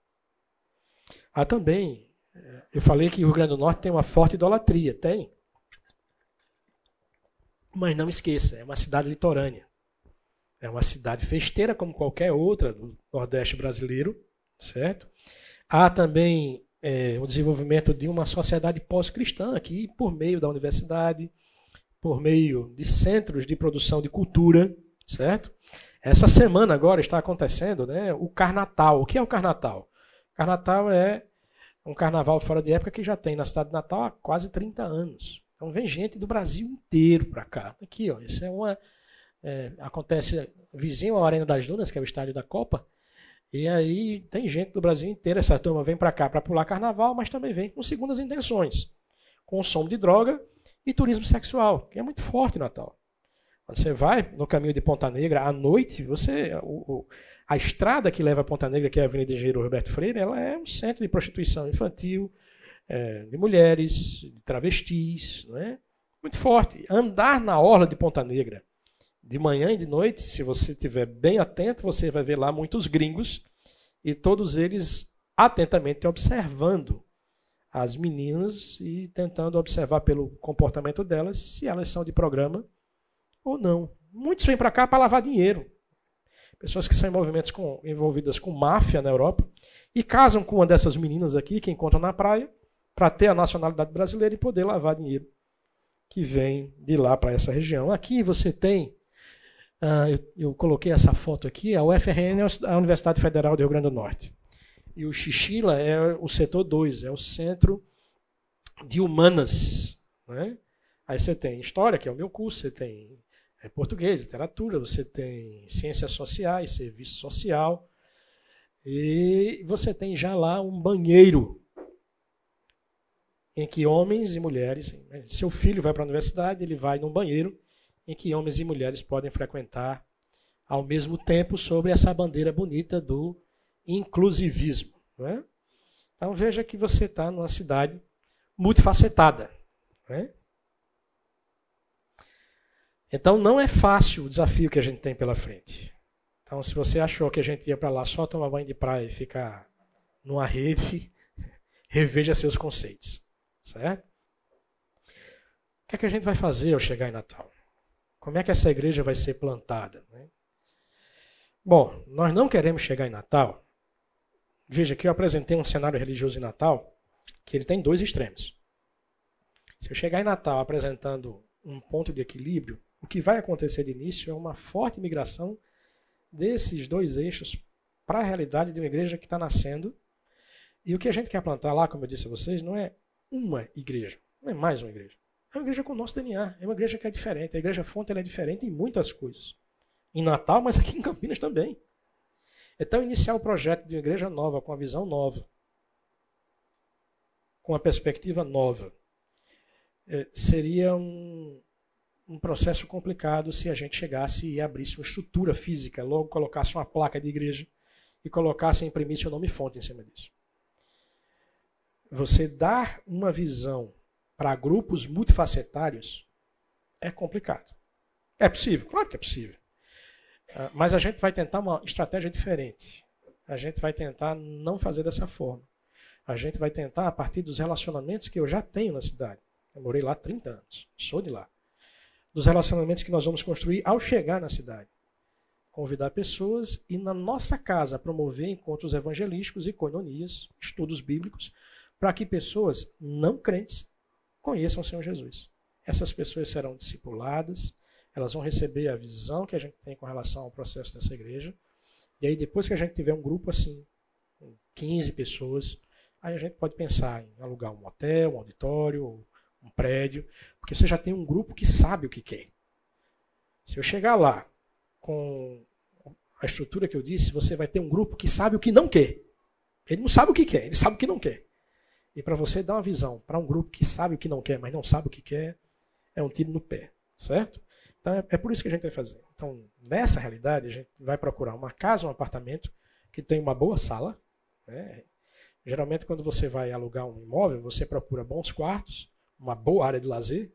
Há também, eh, eu falei que o Rio Grande do Norte tem uma forte idolatria. Tem. Mas não esqueça, é uma cidade litorânea. É uma cidade festeira como qualquer outra do Nordeste brasileiro, certo? Há também é, o desenvolvimento de uma sociedade pós-cristã aqui por meio da universidade, por meio de centros de produção de cultura, certo? Essa semana agora está acontecendo né, o Carnatal. O que é o Carnatal? Carnatal é um carnaval fora de época que já tem na cidade de Natal há quase 30 anos. Então vem gente do Brasil inteiro para cá. Aqui, ó, isso é uma. É, acontece vizinho à Arena das Dunas, que é o estádio da Copa. E aí tem gente do Brasil inteiro. Essa turma vem para cá para pular carnaval, mas também vem com segundas intenções: consumo de droga e turismo sexual, que é muito forte Natal. Quando você vai no caminho de Ponta Negra à noite, você o, o, a estrada que leva a Ponta Negra, que é a Avenida Engenheiro Roberto Freire, ela é um centro de prostituição infantil, é, de mulheres, de travestis, não é? muito forte. Andar na orla de Ponta Negra, de manhã e de noite, se você estiver bem atento, você vai ver lá muitos gringos e todos eles atentamente observando as meninas e tentando observar pelo comportamento delas se elas são de programa ou não. Muitos vêm para cá para lavar dinheiro. Pessoas que são com, envolvidas com máfia na Europa e casam com uma dessas meninas aqui que encontram na praia para ter a nacionalidade brasileira e poder lavar dinheiro que vem de lá para essa região. Aqui você tem, uh, eu, eu, coloquei essa foto aqui, a UFRN é a Universidade Federal do Rio Grande do Norte. E o Xixila é o setor 2, é o centro de humanas. Né? Aí você tem história, que é o meu curso, você tem é, português, literatura, você tem ciências sociais, serviço social, e você tem já lá um banheiro em que homens e mulheres, seu filho vai para a universidade, ele vai num banheiro em que homens e mulheres podem frequentar ao mesmo tempo sobre essa bandeira bonita do inclusivismo. É? Então veja que você está numa cidade multifacetada. É? Então não é fácil o desafio que a gente tem pela frente. Então se você achou que a gente ia para lá só tomar banho de praia e ficar numa rede, <laughs> reveja seus conceitos. Certo? O que é que a gente vai fazer ao chegar em Natal? Como é que essa igreja vai ser plantada? Né? Bom, nós não queremos chegar em Natal. Veja que eu apresentei um cenário religioso em Natal que ele tem dois extremos. Se eu chegar em Natal apresentando um ponto de equilíbrio, o que vai acontecer de início é uma forte migração desses dois eixos para a realidade de uma igreja que está nascendo. E o que a gente quer plantar lá, como eu disse a vocês, não é uma igreja, não é mais uma igreja. É uma igreja com o nosso DNA, é uma igreja que é diferente. A igreja fonte é diferente em muitas coisas. Em Natal, mas aqui em Campinas também. Então, iniciar o projeto de uma igreja nova, com uma visão nova, com uma perspectiva nova, é, seria um, um processo complicado se a gente chegasse e abrisse uma estrutura física, logo colocasse uma placa de igreja e colocasse e imprimisse o nome fonte em cima disso você dar uma visão para grupos multifacetários é complicado. É possível? Claro que é possível. Ah, mas a gente vai tentar uma estratégia diferente. A gente vai tentar não fazer dessa forma. A gente vai tentar, a partir dos relacionamentos que eu já tenho na cidade. Eu morei lá há 30 anos, sou de lá. Dos relacionamentos que nós vamos construir ao chegar na cidade. Convidar pessoas e, na nossa casa, promover encontros evangelísticos e coinonias, estudos bíblicos, para que pessoas não crentes conheçam o Senhor Jesus. Essas pessoas serão discipuladas, Elas vão receber a visão que a gente tem com relação ao processo dessa igreja. E aí, depois que a gente tiver um grupo assim, 15 pessoas, aí a gente pode pensar em alugar um hotel, um auditório, um prédio, porque você já tem um grupo que sabe o que quer. Se eu chegar lá com a estrutura que eu disse, você vai ter um grupo que sabe o que não quer. Ele não sabe o que quer, ele sabe o que não quer. E para você dar uma visão para um grupo que sabe o que não quer, mas não sabe o que quer, é um tiro no pé, certo? Então é, é por isso que a gente vai fazer. Então, nessa realidade, a gente vai procurar uma casa, um apartamento que tem uma boa sala. Né? Geralmente, quando você vai alugar um imóvel, você procura bons quartos, uma boa área de lazer,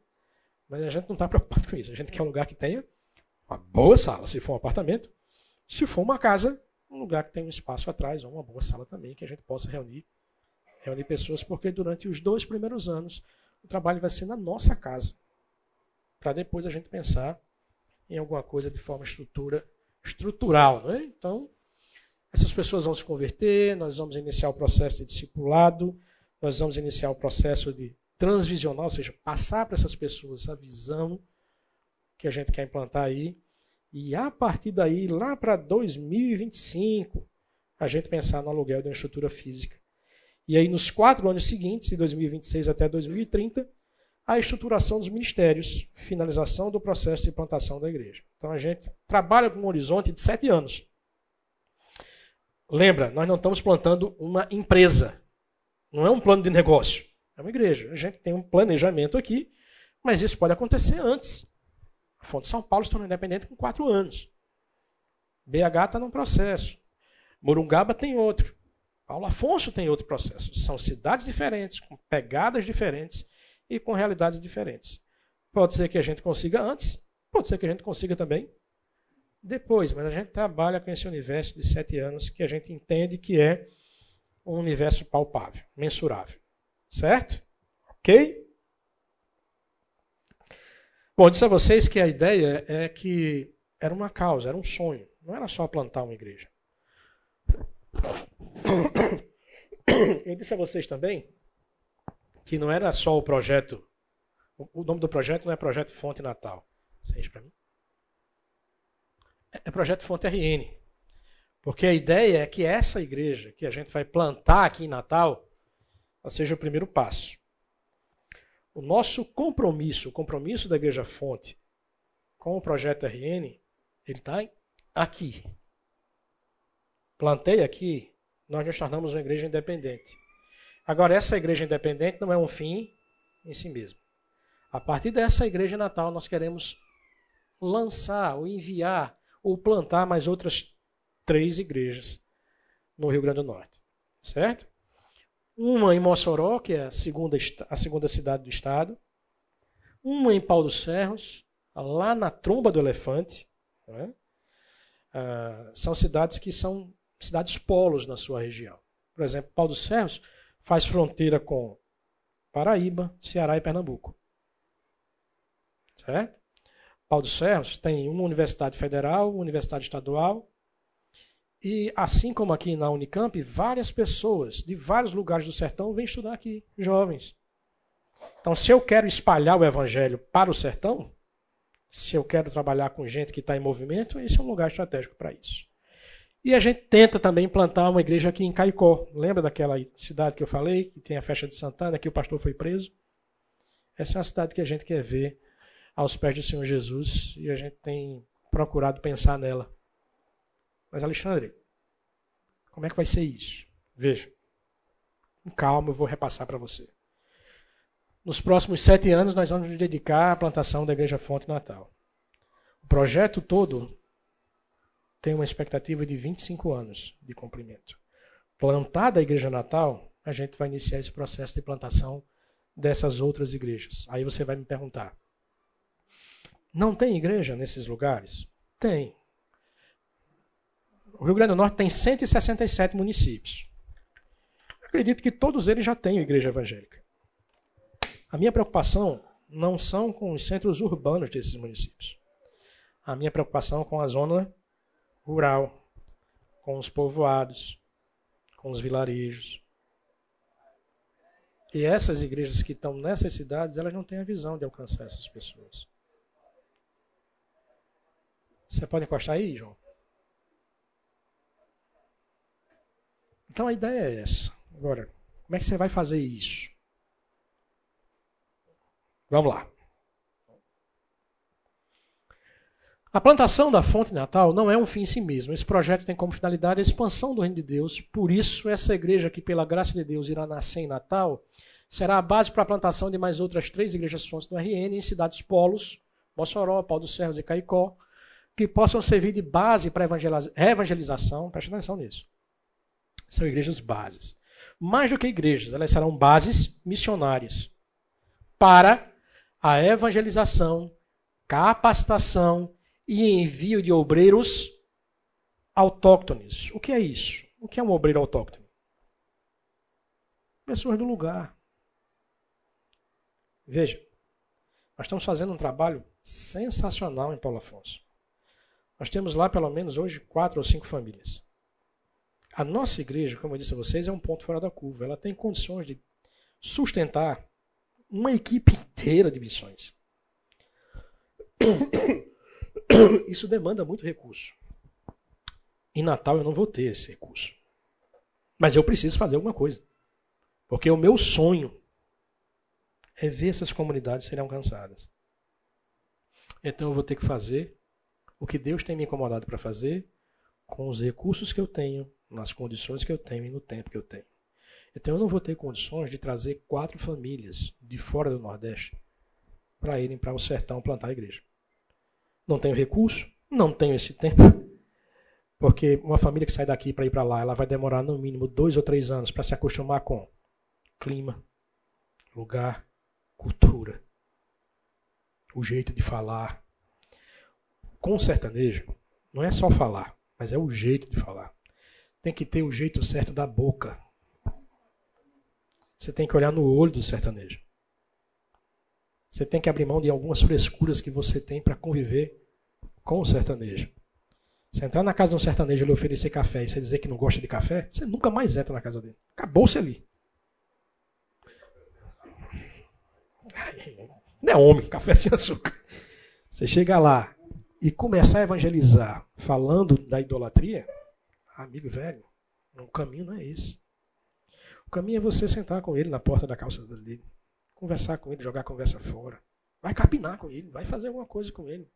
mas a gente não está preocupado com isso. A gente quer um lugar que tenha uma boa sala, se for um apartamento. Se for uma casa, um lugar que tenha um espaço atrás, ou uma boa sala também, que a gente possa reunir, reunir pessoas, porque durante os dois primeiros anos o trabalho vai ser na nossa casa. Para depois a gente pensar em alguma coisa de forma estrutura, estrutural. Né? Então, essas pessoas vão se converter, nós vamos iniciar o processo de discipulado, nós vamos iniciar o processo de transvisional, ou seja, passar para essas pessoas a visão que a gente quer implantar aí. E a partir daí, lá para 2025, a gente pensar no aluguel de uma estrutura física. E aí, nos quatro anos seguintes, de 2026 até 2030, a estruturação dos ministérios, finalização do processo de implantação da igreja. Então, a gente trabalha com um horizonte de sete anos. Lembra, nós não estamos plantando uma empresa. Não é um plano de negócio. É uma igreja. A gente tem um planejamento aqui, mas isso pode acontecer antes. A Fonte São Paulo se tornou independente com quatro anos. BH está num processo. Morungaba tem outro. Paulo Afonso tem outro processo. São cidades diferentes, com pegadas diferentes e com realidades diferentes. Pode ser que a gente consiga antes, pode ser que a gente consiga também depois, mas a gente trabalha com esse universo de sete anos que a gente entende que é um universo palpável, mensurável. Certo? Ok? Bom, disse a vocês que a ideia é que era uma causa, era um sonho. Não era só plantar uma igreja. <coughs> Eu disse a vocês também que não era só o projeto. O nome do projeto não é Projeto Fonte Natal. Você para mim? É, é Projeto Fonte RN. Porque a ideia é que essa igreja que a gente vai plantar aqui em Natal seja o primeiro passo. O nosso compromisso, o compromisso da Igreja Fonte com o projeto RN, ele está aqui. Plantei aqui, nós nos tornamos uma igreja independente. Agora, essa igreja independente não é um fim em si mesmo. A partir dessa igreja natal, nós queremos lançar, ou enviar, ou plantar mais outras três igrejas no Rio Grande do Norte. Certo? Uma em Mossoró, que é a segunda, a segunda cidade do estado. Uma em Pau dos Ferros, lá na tromba do elefante. É? Ah, são cidades que são cidades polos na sua região. Por exemplo, Pau dos Ferros faz fronteira com Paraíba, Ceará e Pernambuco. Certo? Pau dos Ferros tem uma universidade federal, uma universidade estadual e assim como aqui na Unicamp, várias pessoas de vários lugares do sertão vêm estudar aqui, jovens. Então, se eu quero espalhar o evangelho para o sertão, se eu quero trabalhar com gente que está em movimento, esse é um lugar estratégico para isso. E a gente tenta também implantar uma igreja aqui em Caicó. Lembra daquela cidade que eu falei, que tem a festa de Santana, que o pastor foi preso? Essa é uma cidade que a gente quer ver aos pés do Senhor Jesus e a gente tem procurado pensar nela. Mas, Alexandre, como é que vai ser isso? Veja. Com calma, eu vou repassar para você. Nos próximos sete anos, nós vamos nos dedicar à plantação da Igreja Fonte Natal. O projeto todo tem uma expectativa de 25 anos de cumprimento. Plantada a Igreja Natal, a gente vai iniciar esse processo de plantação dessas outras igrejas. Aí você vai me perguntar: não tem igreja nesses lugares? Tem. O Rio Grande do Norte tem 167 municípios. Acredito que todos eles já têm igreja evangélica. A minha preocupação não são com os centros urbanos desses municípios. A minha preocupação é com a zona rural, com os povoados, com os vilarejos. E essas igrejas que estão nessas cidades, elas não têm a visão de alcançar essas pessoas. Você pode encostar aí, João? Então a ideia é essa. Agora, como é que você vai fazer isso? Vamos lá. A plantação da fonte natal não é um fim em si mesmo. Esse projeto tem como finalidade a expansão do reino de Deus. Por isso, essa igreja que, pela graça de Deus, irá nascer em Natal, será a base para a plantação de mais outras três igrejas fontes do RN em cidades polos, Mossoró, Pau dos Serros e Caicó, que possam servir de base para a evangelização. Preste atenção nisso. São igrejas bases. Mais do que igrejas, elas serão bases missionárias para a evangelização, capacitação e envio de obreiros autóctones. O que é isso? O que é um obreiro autóctone? Pessoas do lugar. Veja, nós estamos fazendo um trabalho sensacional em Paulo Afonso. Nós temos lá pelo menos hoje quatro ou cinco famílias. A nossa igreja, como eu disse a vocês, é um ponto fora da curva. Ela tem condições de sustentar uma equipe inteira de missões. <coughs> <coughs> Isso demanda muito recurso. Em Natal eu não vou ter esse recurso. Mas eu preciso fazer alguma coisa. Porque o meu sonho é ver essas comunidades serem alcançadas. Então eu vou ter que fazer o que Deus tem me incomodado para fazer com os recursos que eu tenho, nas condições que eu tenho e no tempo que eu tenho. Então eu não vou ter condições de trazer quatro famílias de fora do Nordeste para irem para o sertão plantar a igreja. Não tenho recurso, não tenho esse tempo. Porque uma família que sai daqui para ir para lá, ela vai demorar no mínimo dois ou três anos para se acostumar com clima, lugar, cultura, o jeito de falar. Com o sertanejo, não é só falar, mas é o jeito de falar. Tem que ter o jeito certo da boca. Você tem que olhar no olho do sertanejo. Você tem que abrir mão de algumas frescuras que você tem para conviver com o sertanejo. Você entrar na casa de um sertanejo e ele oferecer café e você dizer que não gosta de café, você nunca mais entra na casa dele. Acabou-se ali. Não é homem, café sem açúcar. Você chega lá e começar a evangelizar falando da idolatria, amigo velho, o caminho não é esse. O caminho é você sentar com ele na porta da calça dele, conversar com ele, jogar a conversa fora. Vai capinar com ele, vai fazer alguma coisa com ele.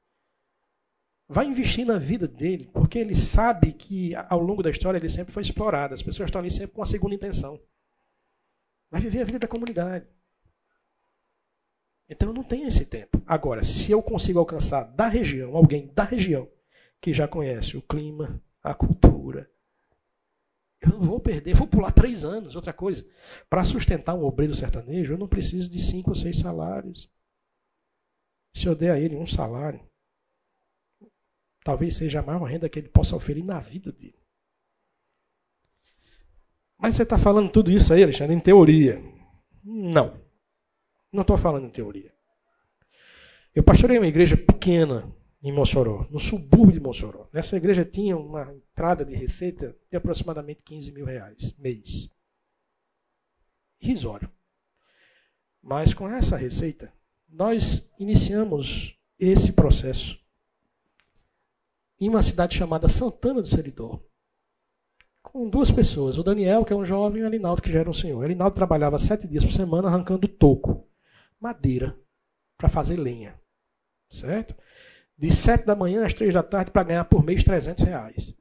Vai investir na vida dele, porque ele sabe que ao longo da história ele sempre foi explorado. As pessoas estão ali sempre com uma segunda intenção. Vai viver a vida da comunidade. Então eu não tenho esse tempo. Agora, se eu consigo alcançar da região, alguém da região, que já conhece o clima, a cultura, eu não vou perder, vou pular três anos. Outra coisa, para sustentar um obreiro sertanejo, eu não preciso de cinco ou seis salários. Se eu der a ele um salário, talvez seja a maior renda que ele possa oferir na vida dele. Mas você está falando tudo isso aí, Alexandre, em teoria. Não. Não estou falando em teoria. Eu pastorei uma igreja pequena em Mossoró, no subúrbio de Mossoró. Essa igreja tinha uma entrada de receita de aproximadamente 15 mil reais mês. Risório. Mas com essa receita, nós iniciamos esse processo em uma cidade chamada Santana do Seridó, com duas pessoas, o Daniel, que é um jovem, e o Alinaldo, que já era um senhor. O Alinaldo trabalhava sete dias por semana arrancando toco madeira para fazer lenha. Certo? De sete da manhã às três da tarde para ganhar por mês 300 reais.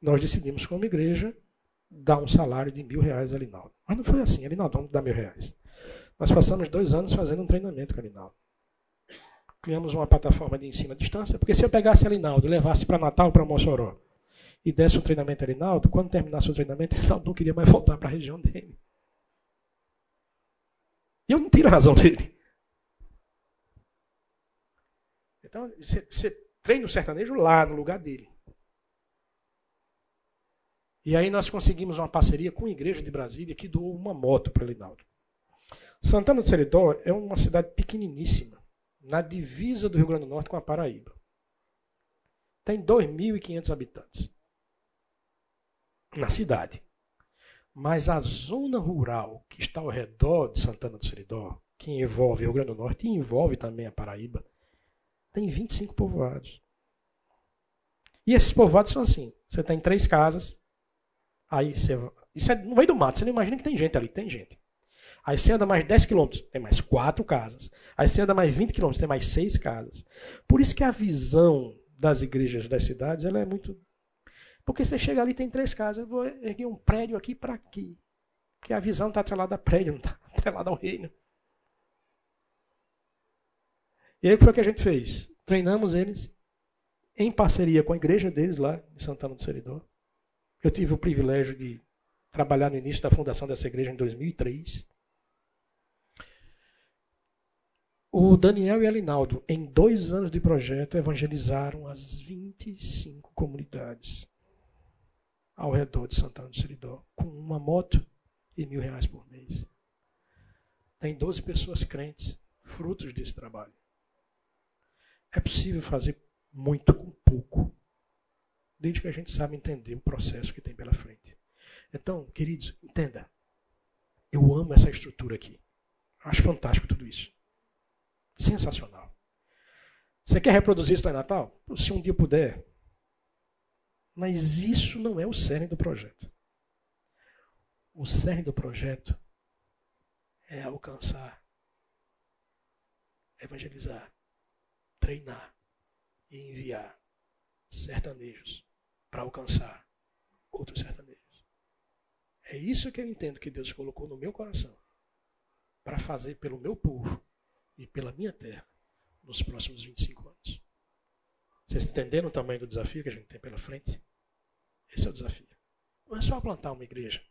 Nós decidimos como igreja dar um salário de mil reais a Alinaldo. Mas não foi assim, Alinaldo, vamos dar mil reais. Nós passamos dois anos fazendo um treinamento com a Alinaldo. Criamos uma plataforma de ensino à distância, porque se eu pegasse a Alinaldo e levasse para Natal, para Mossoró, e desse o treinamento a Rinaldo, quando terminasse o treinamento, <laughs> Rinaldo não queria mais voltar para a região dele. Eu não tiro a razão dele. Então, você, você treina o sertanejo lá, no lugar dele. E aí nós conseguimos uma parceria com a igreja de Brasília que doou uma moto para Linaldo. Santana do Seridó é uma cidade pequeniníssima, na divisa do Rio Grande do Norte com a Paraíba. Tem 2.500 habitantes na cidade. Mas a zona rural que está ao redor de Santana do Seridó, que envolve o Rio Grande do Norte e envolve também a Paraíba, tem 25 povoados. E esses povoados são assim: você tem três casas, aí você. Isso é no meio do mato, você não imagina que tem gente ali, tem gente. Aí você anda mais 10 quilômetros, tem mais quatro casas. Aí você anda mais 20 quilômetros, tem mais seis casas. Por isso que a visão das igrejas das cidades ela é muito. Porque você chega ali tem três casas. Eu vou erguer um prédio aqui para aqui. Porque a visão está atrelada a prédio, <laughs> não está atrelada ao reino. E aí o que foi que a gente fez? Treinamos eles em parceria com a igreja deles lá em Santana do Seridó. Eu tive o privilégio de trabalhar no início da fundação dessa igreja em 2003. O Daniel e a Linaldo, em dois anos de projeto, evangelizaram as 25 comunidades ao redor de Santana do Seridó, com uma moto e mil reais por mês. Tem 12 pessoas crentes, frutos desse trabalho. É possível fazer muito com pouco, desde que a gente sabe entender o processo que tem pela frente. Então, queridos, entenda. Eu amo essa estrutura aqui. Acho fantástico tudo isso. Sensacional. Você quer reproduzir isso lá em Natal? Se um dia puder. Mas isso não é o cerne do projeto. O cerne do projeto é alcançar, evangelizar, treinar e enviar sertanejos para alcançar outros sertanejos. É isso que eu entendo que Deus colocou no meu coração para fazer pelo meu povo e pela minha terra nos próximos 25 anos. Vocês entenderam o tamanho do desafio que a gente tem pela frente? Esse é o desafio. Não é só plantar uma igreja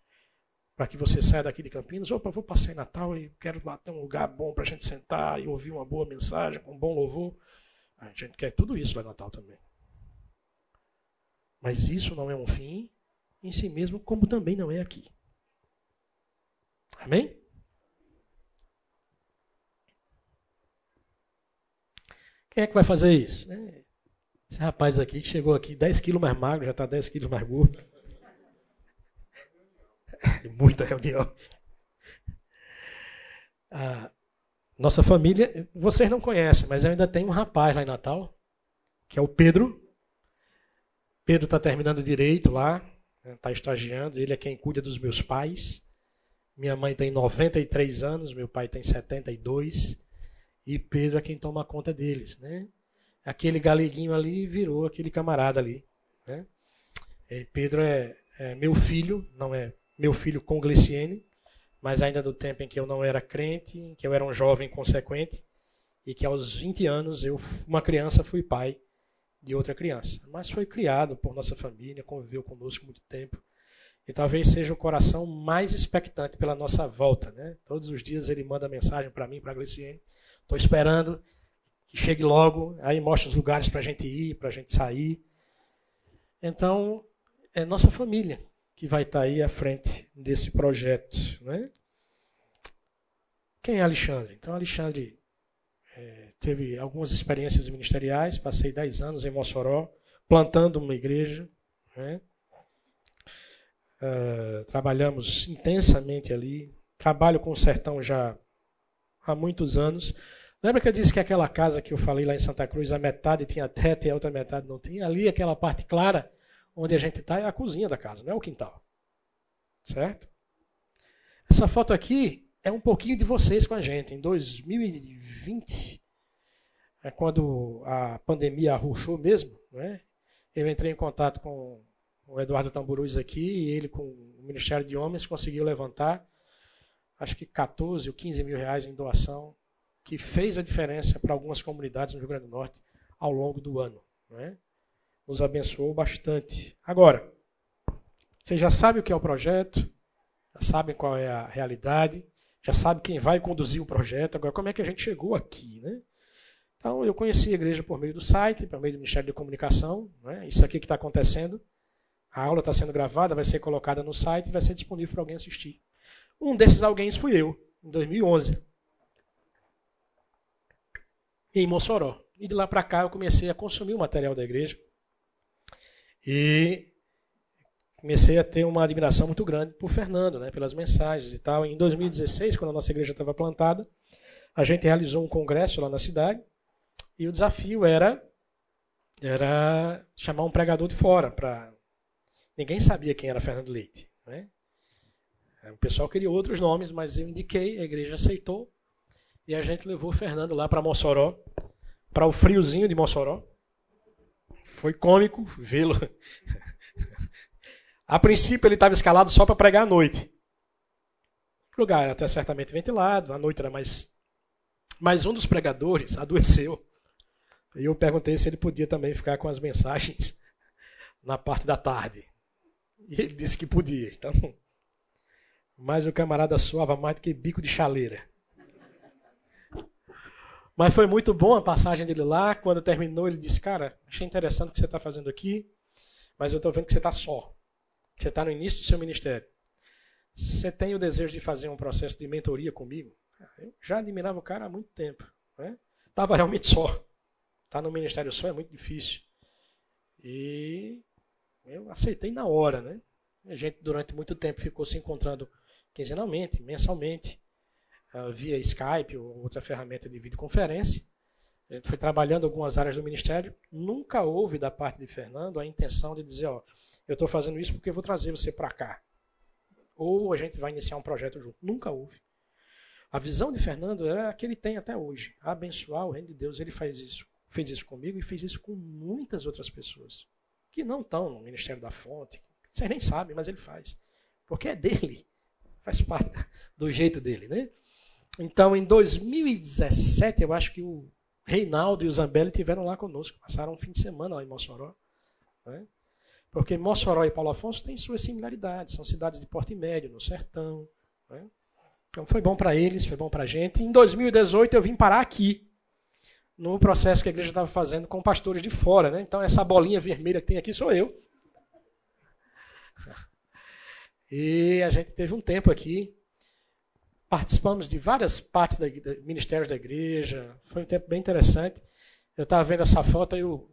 para que você saia daqui de Campinas. Opa, vou passar em Natal e quero lá ter um lugar bom para a gente sentar e ouvir uma boa mensagem, com um bom louvor. A gente quer tudo isso lá em Natal também. Mas isso não é um fim em si mesmo, como também não é aqui. Amém? Quem é que vai fazer isso? Esse rapaz aqui que chegou aqui 10 quilos mais magro, já está 10 quilos mais gordo. <laughs> Muita reunião. Nossa família, vocês não conhecem, mas eu ainda tenho um rapaz lá em Natal, que é o Pedro. Pedro está terminando direito lá, está né, estagiando, ele é quem cuida dos meus pais. Minha mãe tem 93 anos, meu pai tem 72. E Pedro é quem toma conta deles. Né? Aquele galeguinho ali virou aquele camarada ali. Né? E Pedro é, é, meu filho, não é meu filho com Gliciene, mas ainda do tempo em que eu não era crente, em que eu era um jovem consequente, e que aos 20 anos eu, uma criança, fui pai de outra criança. Mas foi criado por nossa família, conviveu conosco muito tempo. E talvez seja o coração mais expectante pela nossa volta. Né? Todos os dias ele manda mensagem para mim, para a Gliciene. Estou esperando que chegue logo. Aí mostra os lugares para a gente ir, para a gente sair. Então, é nossa família que vai estar tá aí à frente desse projeto. Né? Quem é Alexandre? Então, Alexandre é, teve algumas experiências ministeriais, passei 10 anos em Mossoró, plantando uma igreja. Né? Uh, trabalhamos intensamente ali. Trabalho com o sertão já há muitos anos. Lembra que eu disse que aquela casa que eu falei lá em Santa Cruz, a metade tinha teto e a outra metade não tinha? Ali, aquela parte clara, onde a gente está, é a cozinha da casa, não é o quintal. Certo? Essa foto aqui é um pouquinho de vocês com a gente. Em 2020, é quando a pandemia arruchou mesmo, né? eu entrei em contato com o Eduardo Tamburuz aqui, e ele, com o Ministério de Homens, conseguiu levantar, acho que 14 ou 15 mil reais em doação, que fez a diferença para algumas comunidades no Rio Grande do Norte ao longo do ano. Né? Nos abençoou bastante. Agora, vocês já sabem o que é o projeto, já sabem qual é a realidade, já sabem quem vai conduzir o projeto. Agora, como é que a gente chegou aqui? Né? Então, eu conheci a igreja por meio do site, por meio do Ministério de Comunicação. Né? Isso aqui que está acontecendo. A aula está sendo gravada, vai ser colocada no site e vai ser disponível para alguém assistir. Um desses alguém fui eu, em 2011, em Mossoró. E de lá para cá eu comecei a consumir o material da igreja. E comecei a ter uma admiração muito grande por Fernando, né, pelas mensagens e tal. Em 2016, quando a nossa igreja estava plantada, a gente realizou um congresso lá na cidade e o desafio era era chamar um pregador de fora para ninguém sabia quem era Fernando Leite, né? O pessoal queria outros nomes, mas eu indiquei, a igreja aceitou e a gente levou o Fernando lá para Mossoró, para o friozinho de Mossoró. Foi cômico vê-lo. <laughs> A princípio ele estava escalado só para pregar à noite. O lugar era até certamente ventilado, a noite era mais. Mas um dos pregadores adoeceu. E eu perguntei se ele podia também ficar com as mensagens <laughs> na parte da tarde. E ele disse que podia. Então, mas o camarada suava mais do que bico de chaleira. Mas foi muito bom a passagem dele lá. Quando terminou, ele disse: Cara, achei interessante o que você está fazendo aqui, mas eu estou vendo que você está só. Você está no início do seu ministério. Você tem o desejo de fazer um processo de mentoria comigo? Eu já admirava o cara há muito tempo. Estava né? realmente só. Estar tá no ministério só é muito difícil. E eu aceitei na hora. Né? A gente, durante muito tempo, ficou se encontrando quinzenalmente, mensalmente, via Skype ou outra ferramenta de videoconferência. A gente foi trabalhando algumas áreas do ministério. Nunca houve da parte de Fernando a intenção de dizer, ó, eu estou fazendo isso porque vou trazer você para cá. Ou a gente vai iniciar um projeto junto. Nunca houve. A visão de Fernando era a que ele tem até hoje. Abençoar o reino de Deus. Ele faz isso. Fez isso comigo e fez isso com muitas outras pessoas. Que não estão no Ministério da Fonte. Vocês nem sabem, mas ele faz. Porque é dele. Faz parte <laughs> do jeito dele, né? Então, em 2017, eu acho que o Reinaldo e o Zambelli tiveram lá conosco. Passaram um fim de semana lá em Mossoró. Né? Porque Mossoró e Paulo Afonso têm suas similaridades. São cidades de porte médio, no sertão. Né? Então, foi bom para eles, foi bom para a gente. Em 2018, eu vim parar aqui. No processo que a igreja estava fazendo com pastores de fora. Né? Então, essa bolinha vermelha que tem aqui sou eu. E a gente teve um tempo aqui, participamos de várias partes da, da ministérios da igreja, foi um tempo bem interessante. Eu estava vendo essa foto e eu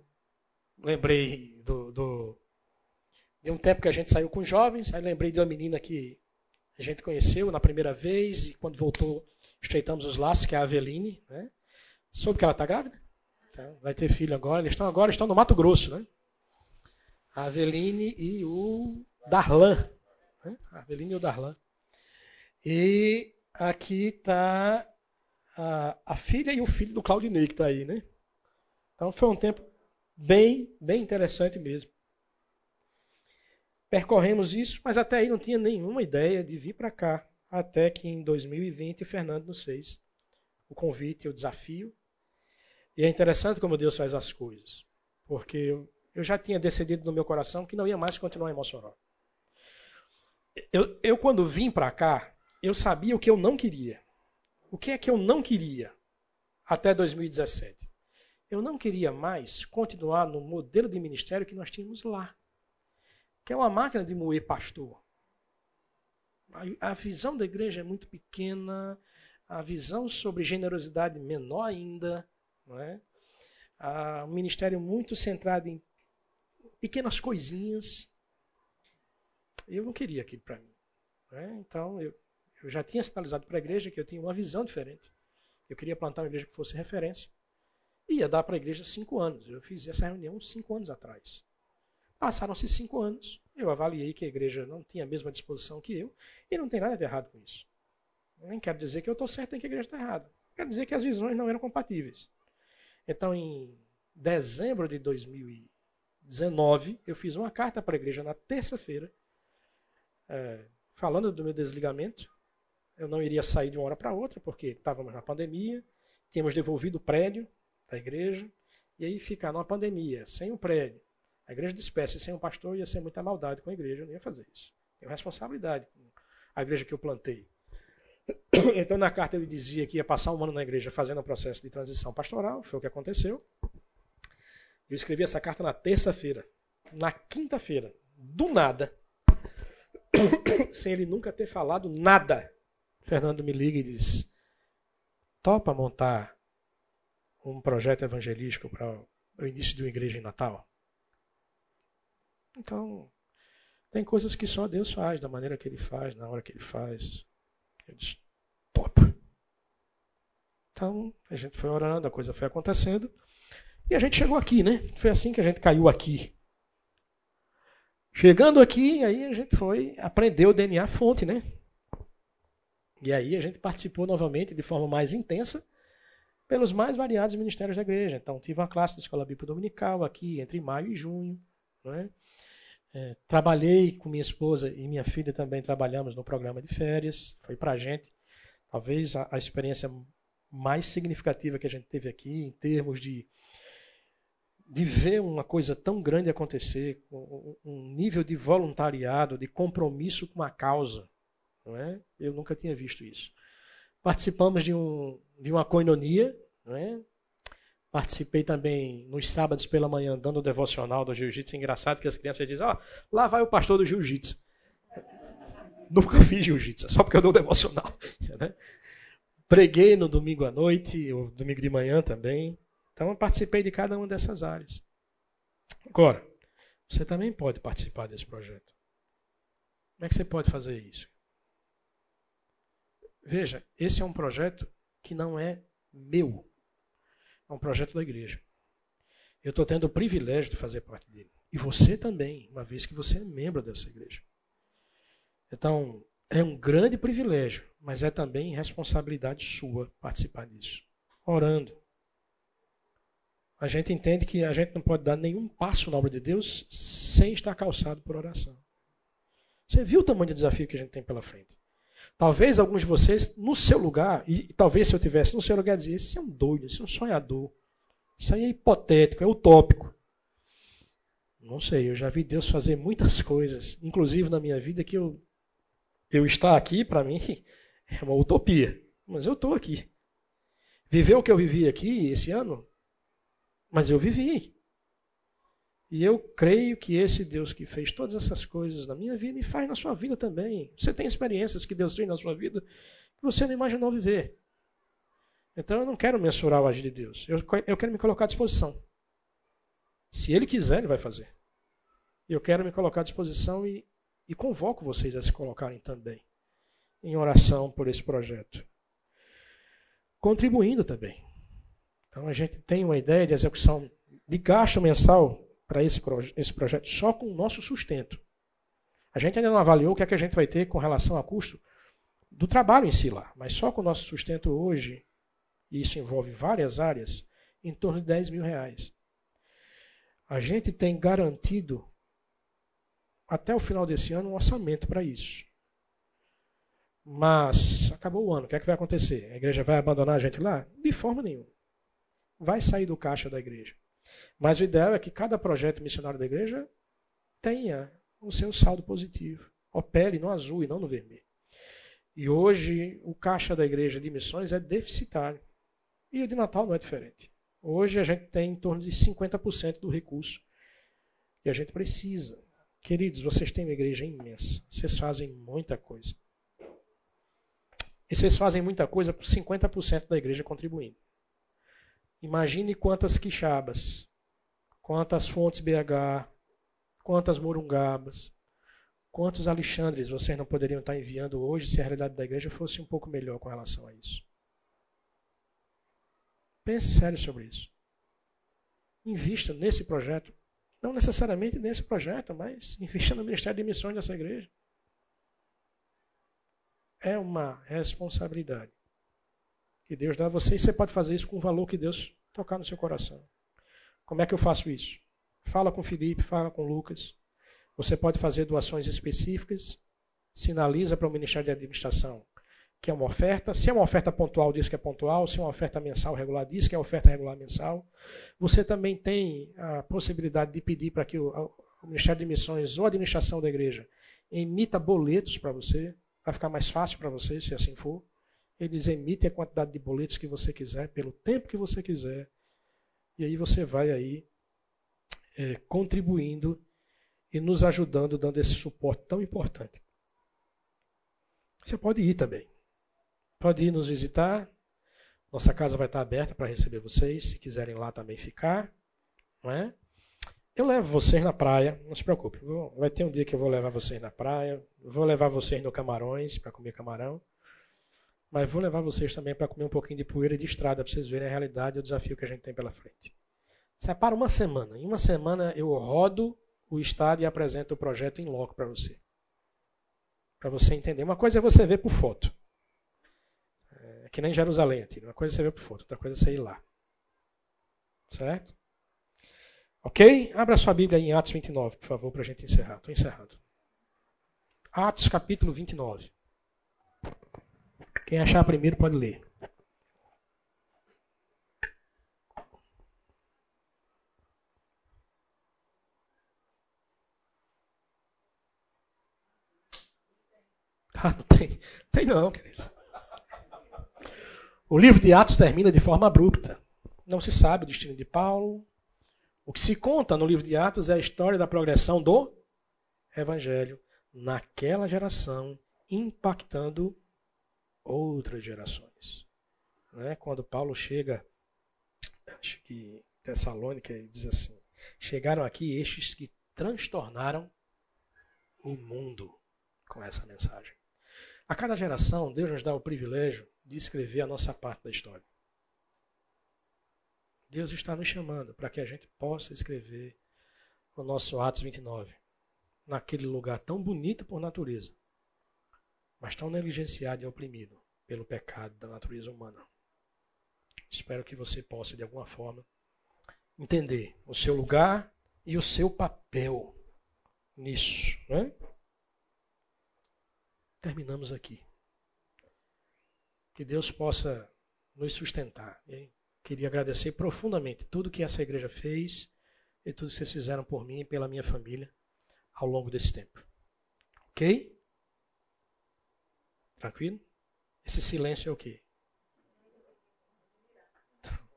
lembrei do, do, de um tempo que a gente saiu com jovens, aí lembrei de uma menina que a gente conheceu na primeira vez e quando voltou estreitamos os laços, que é a Aveline. Né? Soube que ela está grávida? Então, vai ter filho agora. Eles estão agora estão no Mato Grosso. Né? A Aveline e o Darlan. Né? Avelino e o Darlan. E aqui está a, a, filha e o filho do Claudinei que está aí, né? Então foi um tempo bem, bem interessante mesmo. Percorremos isso, mas até aí não tinha nenhuma ideia de vir para cá. Até que em 2020 o Fernando nos fez o convite, o desafio. E é interessante como Deus faz as coisas. Porque eu, eu já tinha decidido no meu coração que não ia mais continuar em Mossoró eu, eu quando vim para cá, eu sabia o que eu não queria. O que é que eu não queria até 2017? Eu não queria mais continuar no modelo de ministério que nós tínhamos lá, que é uma máquina de moer pastor. A, a visão da igreja é muito pequena, a visão sobre generosidade menor ainda, não é? Um ministério muito centrado em pequenas coisinhas. Eu não queria aquilo para mim. Né? Então, eu, eu já tinha sinalizado para a igreja que eu tinha uma visão diferente. Eu queria plantar uma igreja que fosse referência. E ia dar para a igreja cinco anos. Eu fiz essa reunião cinco anos atrás. Passaram-se cinco anos. Eu avaliei que a igreja não tinha a mesma disposição que eu. E não tem nada de errado com isso. Eu nem quero dizer que eu estou certo em que a igreja está errada. Quero dizer que as visões não eram compatíveis. Então, em dezembro de 2019, eu fiz uma carta para a igreja na terça-feira, é, falando do meu desligamento. Eu não iria sair de uma hora para outra, porque estávamos na pandemia, tínhamos devolvido o prédio da igreja, e aí ficar numa pandemia, sem um prédio, a igreja dispersa sem um pastor, ia ser muita maldade com a igreja, eu não ia fazer isso. Tenho responsabilidade com a igreja que eu plantei. <coughs> Então, na carta ele dizia que ia passar um ano na igreja fazendo um processo de transição pastoral, foi o que aconteceu. Eu escrevi essa carta na terça-feira. Na quinta-feira, do nada, <coughs> sem ele nunca ter falado nada. Fernando me liga e diz: topa montar um projeto evangelístico para o início de uma igreja em Natal? Então, tem coisas que só Deus faz, da maneira que Ele faz, na hora que Ele faz. Eu disse: topa. Então, a gente foi orando, a coisa foi acontecendo. E a gente chegou aqui, né? Foi assim que a gente caiu aqui. Chegando aqui, aí a gente foi aprender o DNA fonte, né? E aí a gente participou novamente de forma mais intensa pelos mais variados ministérios da igreja. Então, tive uma classe de escola bíblica dominical aqui entre maio e junho. Né? É, trabalhei com minha esposa e minha filha também trabalhamos no programa de férias. Foi para a gente, talvez, a, a, experiência mais significativa que a gente teve aqui, em termos de, de ver uma coisa tão grande acontecer, um, um nível de voluntariado, de compromisso com a causa. Não é? Eu nunca tinha visto isso. Participamos de, um, de uma coinonia, é? Participei também nos sábados pela manhã dando o devocional do jiu-jitsu. Engraçado que as crianças dizem, ó, oh, lá vai o pastor do jiu-jitsu. <laughs> Nunca fiz jiu-jitsu, só porque eu dou devocional. <laughs> Né? Preguei no domingo à noite, ou domingo de manhã também. Então eu participei de cada uma dessas áreas. Agora, você também pode participar desse projeto. Como é que você pode fazer isso? Veja, esse é um projeto que não é meu. É um projeto da igreja. Eu estou tendo o privilégio de fazer parte dele. E você também, uma vez que você é membro dessa igreja. Então, é um grande privilégio, mas é também responsabilidade sua participar disso. Orando. A gente entende que a gente não pode dar nenhum passo na obra de Deus sem estar calçado por oração. Você viu o tamanho do desafio que a gente tem pela frente. Talvez alguns de vocês, no seu lugar, e talvez se eu tivesse no seu lugar, dizer: esse é um doido, esse é um sonhador. Isso aí é hipotético, é utópico. Não sei, eu já vi Deus fazer muitas <laughs> coisas, inclusive na minha vida, que eu, eu estar aqui, para mim, <laughs> é uma utopia. Mas eu estou aqui. Viver o que eu vivi aqui esse ano, mas eu vivi. E eu creio que esse Deus que fez todas essas coisas na minha vida e faz na sua vida também. Você tem experiências que Deus fez na sua vida que você não imaginou viver. Então eu não quero mensurar o agir de Deus. Eu, eu quero me colocar à disposição. Se Ele quiser, Ele vai fazer. Eu quero me colocar à disposição e, e convoco vocês a se colocarem também em oração por esse projeto. Contribuindo também. Então a gente tem uma ideia de execução de gasto mensal para esse, proje esse projeto só com o nosso sustento. A gente ainda não avaliou o que é que a gente vai ter com relação a custo do trabalho em si lá, mas só com o nosso sustento hoje, e isso envolve várias áreas, em torno de 10 mil reais. A gente tem garantido até o final desse ano um orçamento para isso. Mas acabou o ano, o que é que vai acontecer? A igreja vai abandonar a gente lá? De forma nenhuma. Vai sair do caixa da igreja. Mas o ideal é que cada projeto missionário da igreja tenha o seu saldo positivo. Opere no azul e não no vermelho. E hoje o caixa da igreja de missões é deficitário. E o de Natal não é diferente. Hoje a gente tem em torno de 50% do recurso que a gente precisa. Queridos, vocês têm uma igreja imensa. Vocês fazem muita coisa. E vocês fazem muita coisa com 50% da igreja contribuindo. Imagine quantas quixabas, quantas fontes BH, quantas morungabas, quantos Alexandres vocês não poderiam estar enviando hoje se a realidade da igreja fosse um pouco melhor com relação a isso. Pense sério sobre isso. Invista nesse projeto. Não necessariamente nesse projeto, mas invista no Ministério de Missões dessa igreja. É uma responsabilidade que Deus dá a você e você pode fazer isso com o valor que Deus tocar no seu coração. Como é que eu faço isso? Fala com Felipe, fala com Lucas. Você pode fazer doações específicas, sinaliza para o Ministério de Administração que é uma oferta. Se é uma oferta pontual, diz que é pontual. Se é uma oferta mensal regular, diz que é oferta regular mensal. Você também tem a possibilidade de pedir para que o, o Ministério de Missões ou a administração da igreja emita boletos para você. Vai ficar mais fácil para você, se assim for. Eles emitem a quantidade de boletos que você quiser, pelo tempo que você quiser. E aí você vai aí é, contribuindo e nos ajudando, dando esse suporte tão importante. Você pode ir também. Pode ir nos visitar. Nossa casa vai estar aberta para receber vocês, se quiserem lá também ficar. Não é? Eu levo vocês na praia, não se preocupe. Vai ter um dia que eu vou levar vocês na praia. Vou levar vocês no Camarões para comer camarão. Mas vou levar vocês também para comer um pouquinho de poeira de estrada, para vocês verem a realidade e o desafio que a gente tem pela frente. Separa uma semana. Em uma semana eu rodo o estado e apresento o projeto em loco para você. Para você entender. Uma coisa é você ver por foto. É que nem Jerusalém. Uma coisa é você ver por foto, outra coisa é você ir lá. Certo? Ok? Abra sua Bíblia em Atos 29, por favor, para a gente encerrar. Estou encerrando. Atos capítulo 29. Quem achar primeiro pode ler. <laughs> Ah, não tem. Tem não, querido. O livro de Atos termina de forma abrupta. Não se sabe o destino de Paulo. O que se conta no livro de Atos é a história da progressão do Evangelho naquela geração, impactando outras gerações. Né? Quando Paulo chega, acho que Tessalônica, ele diz assim: chegaram aqui estes que transtornaram o mundo com essa mensagem. A cada geração, Deus nos dá o privilégio de escrever a nossa parte da história. Deus está nos chamando para que a gente possa escrever o nosso Atos 29 naquele lugar tão bonito por natureza, mas tão negligenciado e oprimido pelo pecado da natureza humana. Espero que você possa, de alguma forma, entender o seu lugar e o seu papel nisso. Né? Terminamos aqui. Que Deus possa nos sustentar. Queria agradecer profundamente tudo que essa igreja fez e tudo que vocês fizeram por mim e pela minha família ao longo desse tempo. Ok? Tranquilo? Esse silêncio é o quê? <laughs>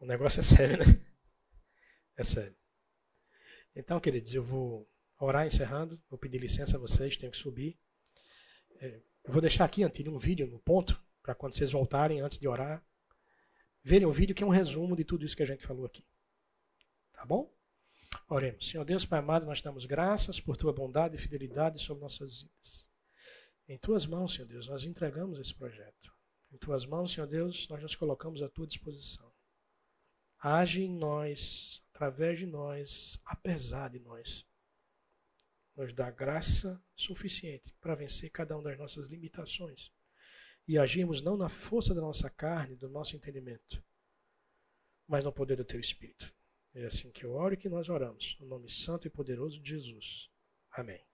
O negócio é sério, né? É sério. Então, queridos, eu vou orar encerrando. Vou pedir licença a vocês, tenho que subir. É, eu vou deixar aqui, Antílio, um vídeo no ponto, para quando vocês voltarem, antes de orar, verem o vídeo que é um resumo de tudo isso que a gente falou aqui. Tá bom? Oremos. Senhor Deus, Pai amado, nós damos graças por tua bondade e fidelidade sobre nossas vidas. Em tuas mãos, Senhor Deus, nós entregamos esse projeto. Em tuas mãos, Senhor Deus, nós nos colocamos à tua disposição. Age em nós, através de nós, apesar de nós. Nos dá graça suficiente para vencer cada uma das nossas limitações e agirmos não na força da nossa carne, do nosso entendimento, mas no poder do teu Espírito. É assim que eu oro e que nós oramos. No nome santo e poderoso de Jesus. Amém.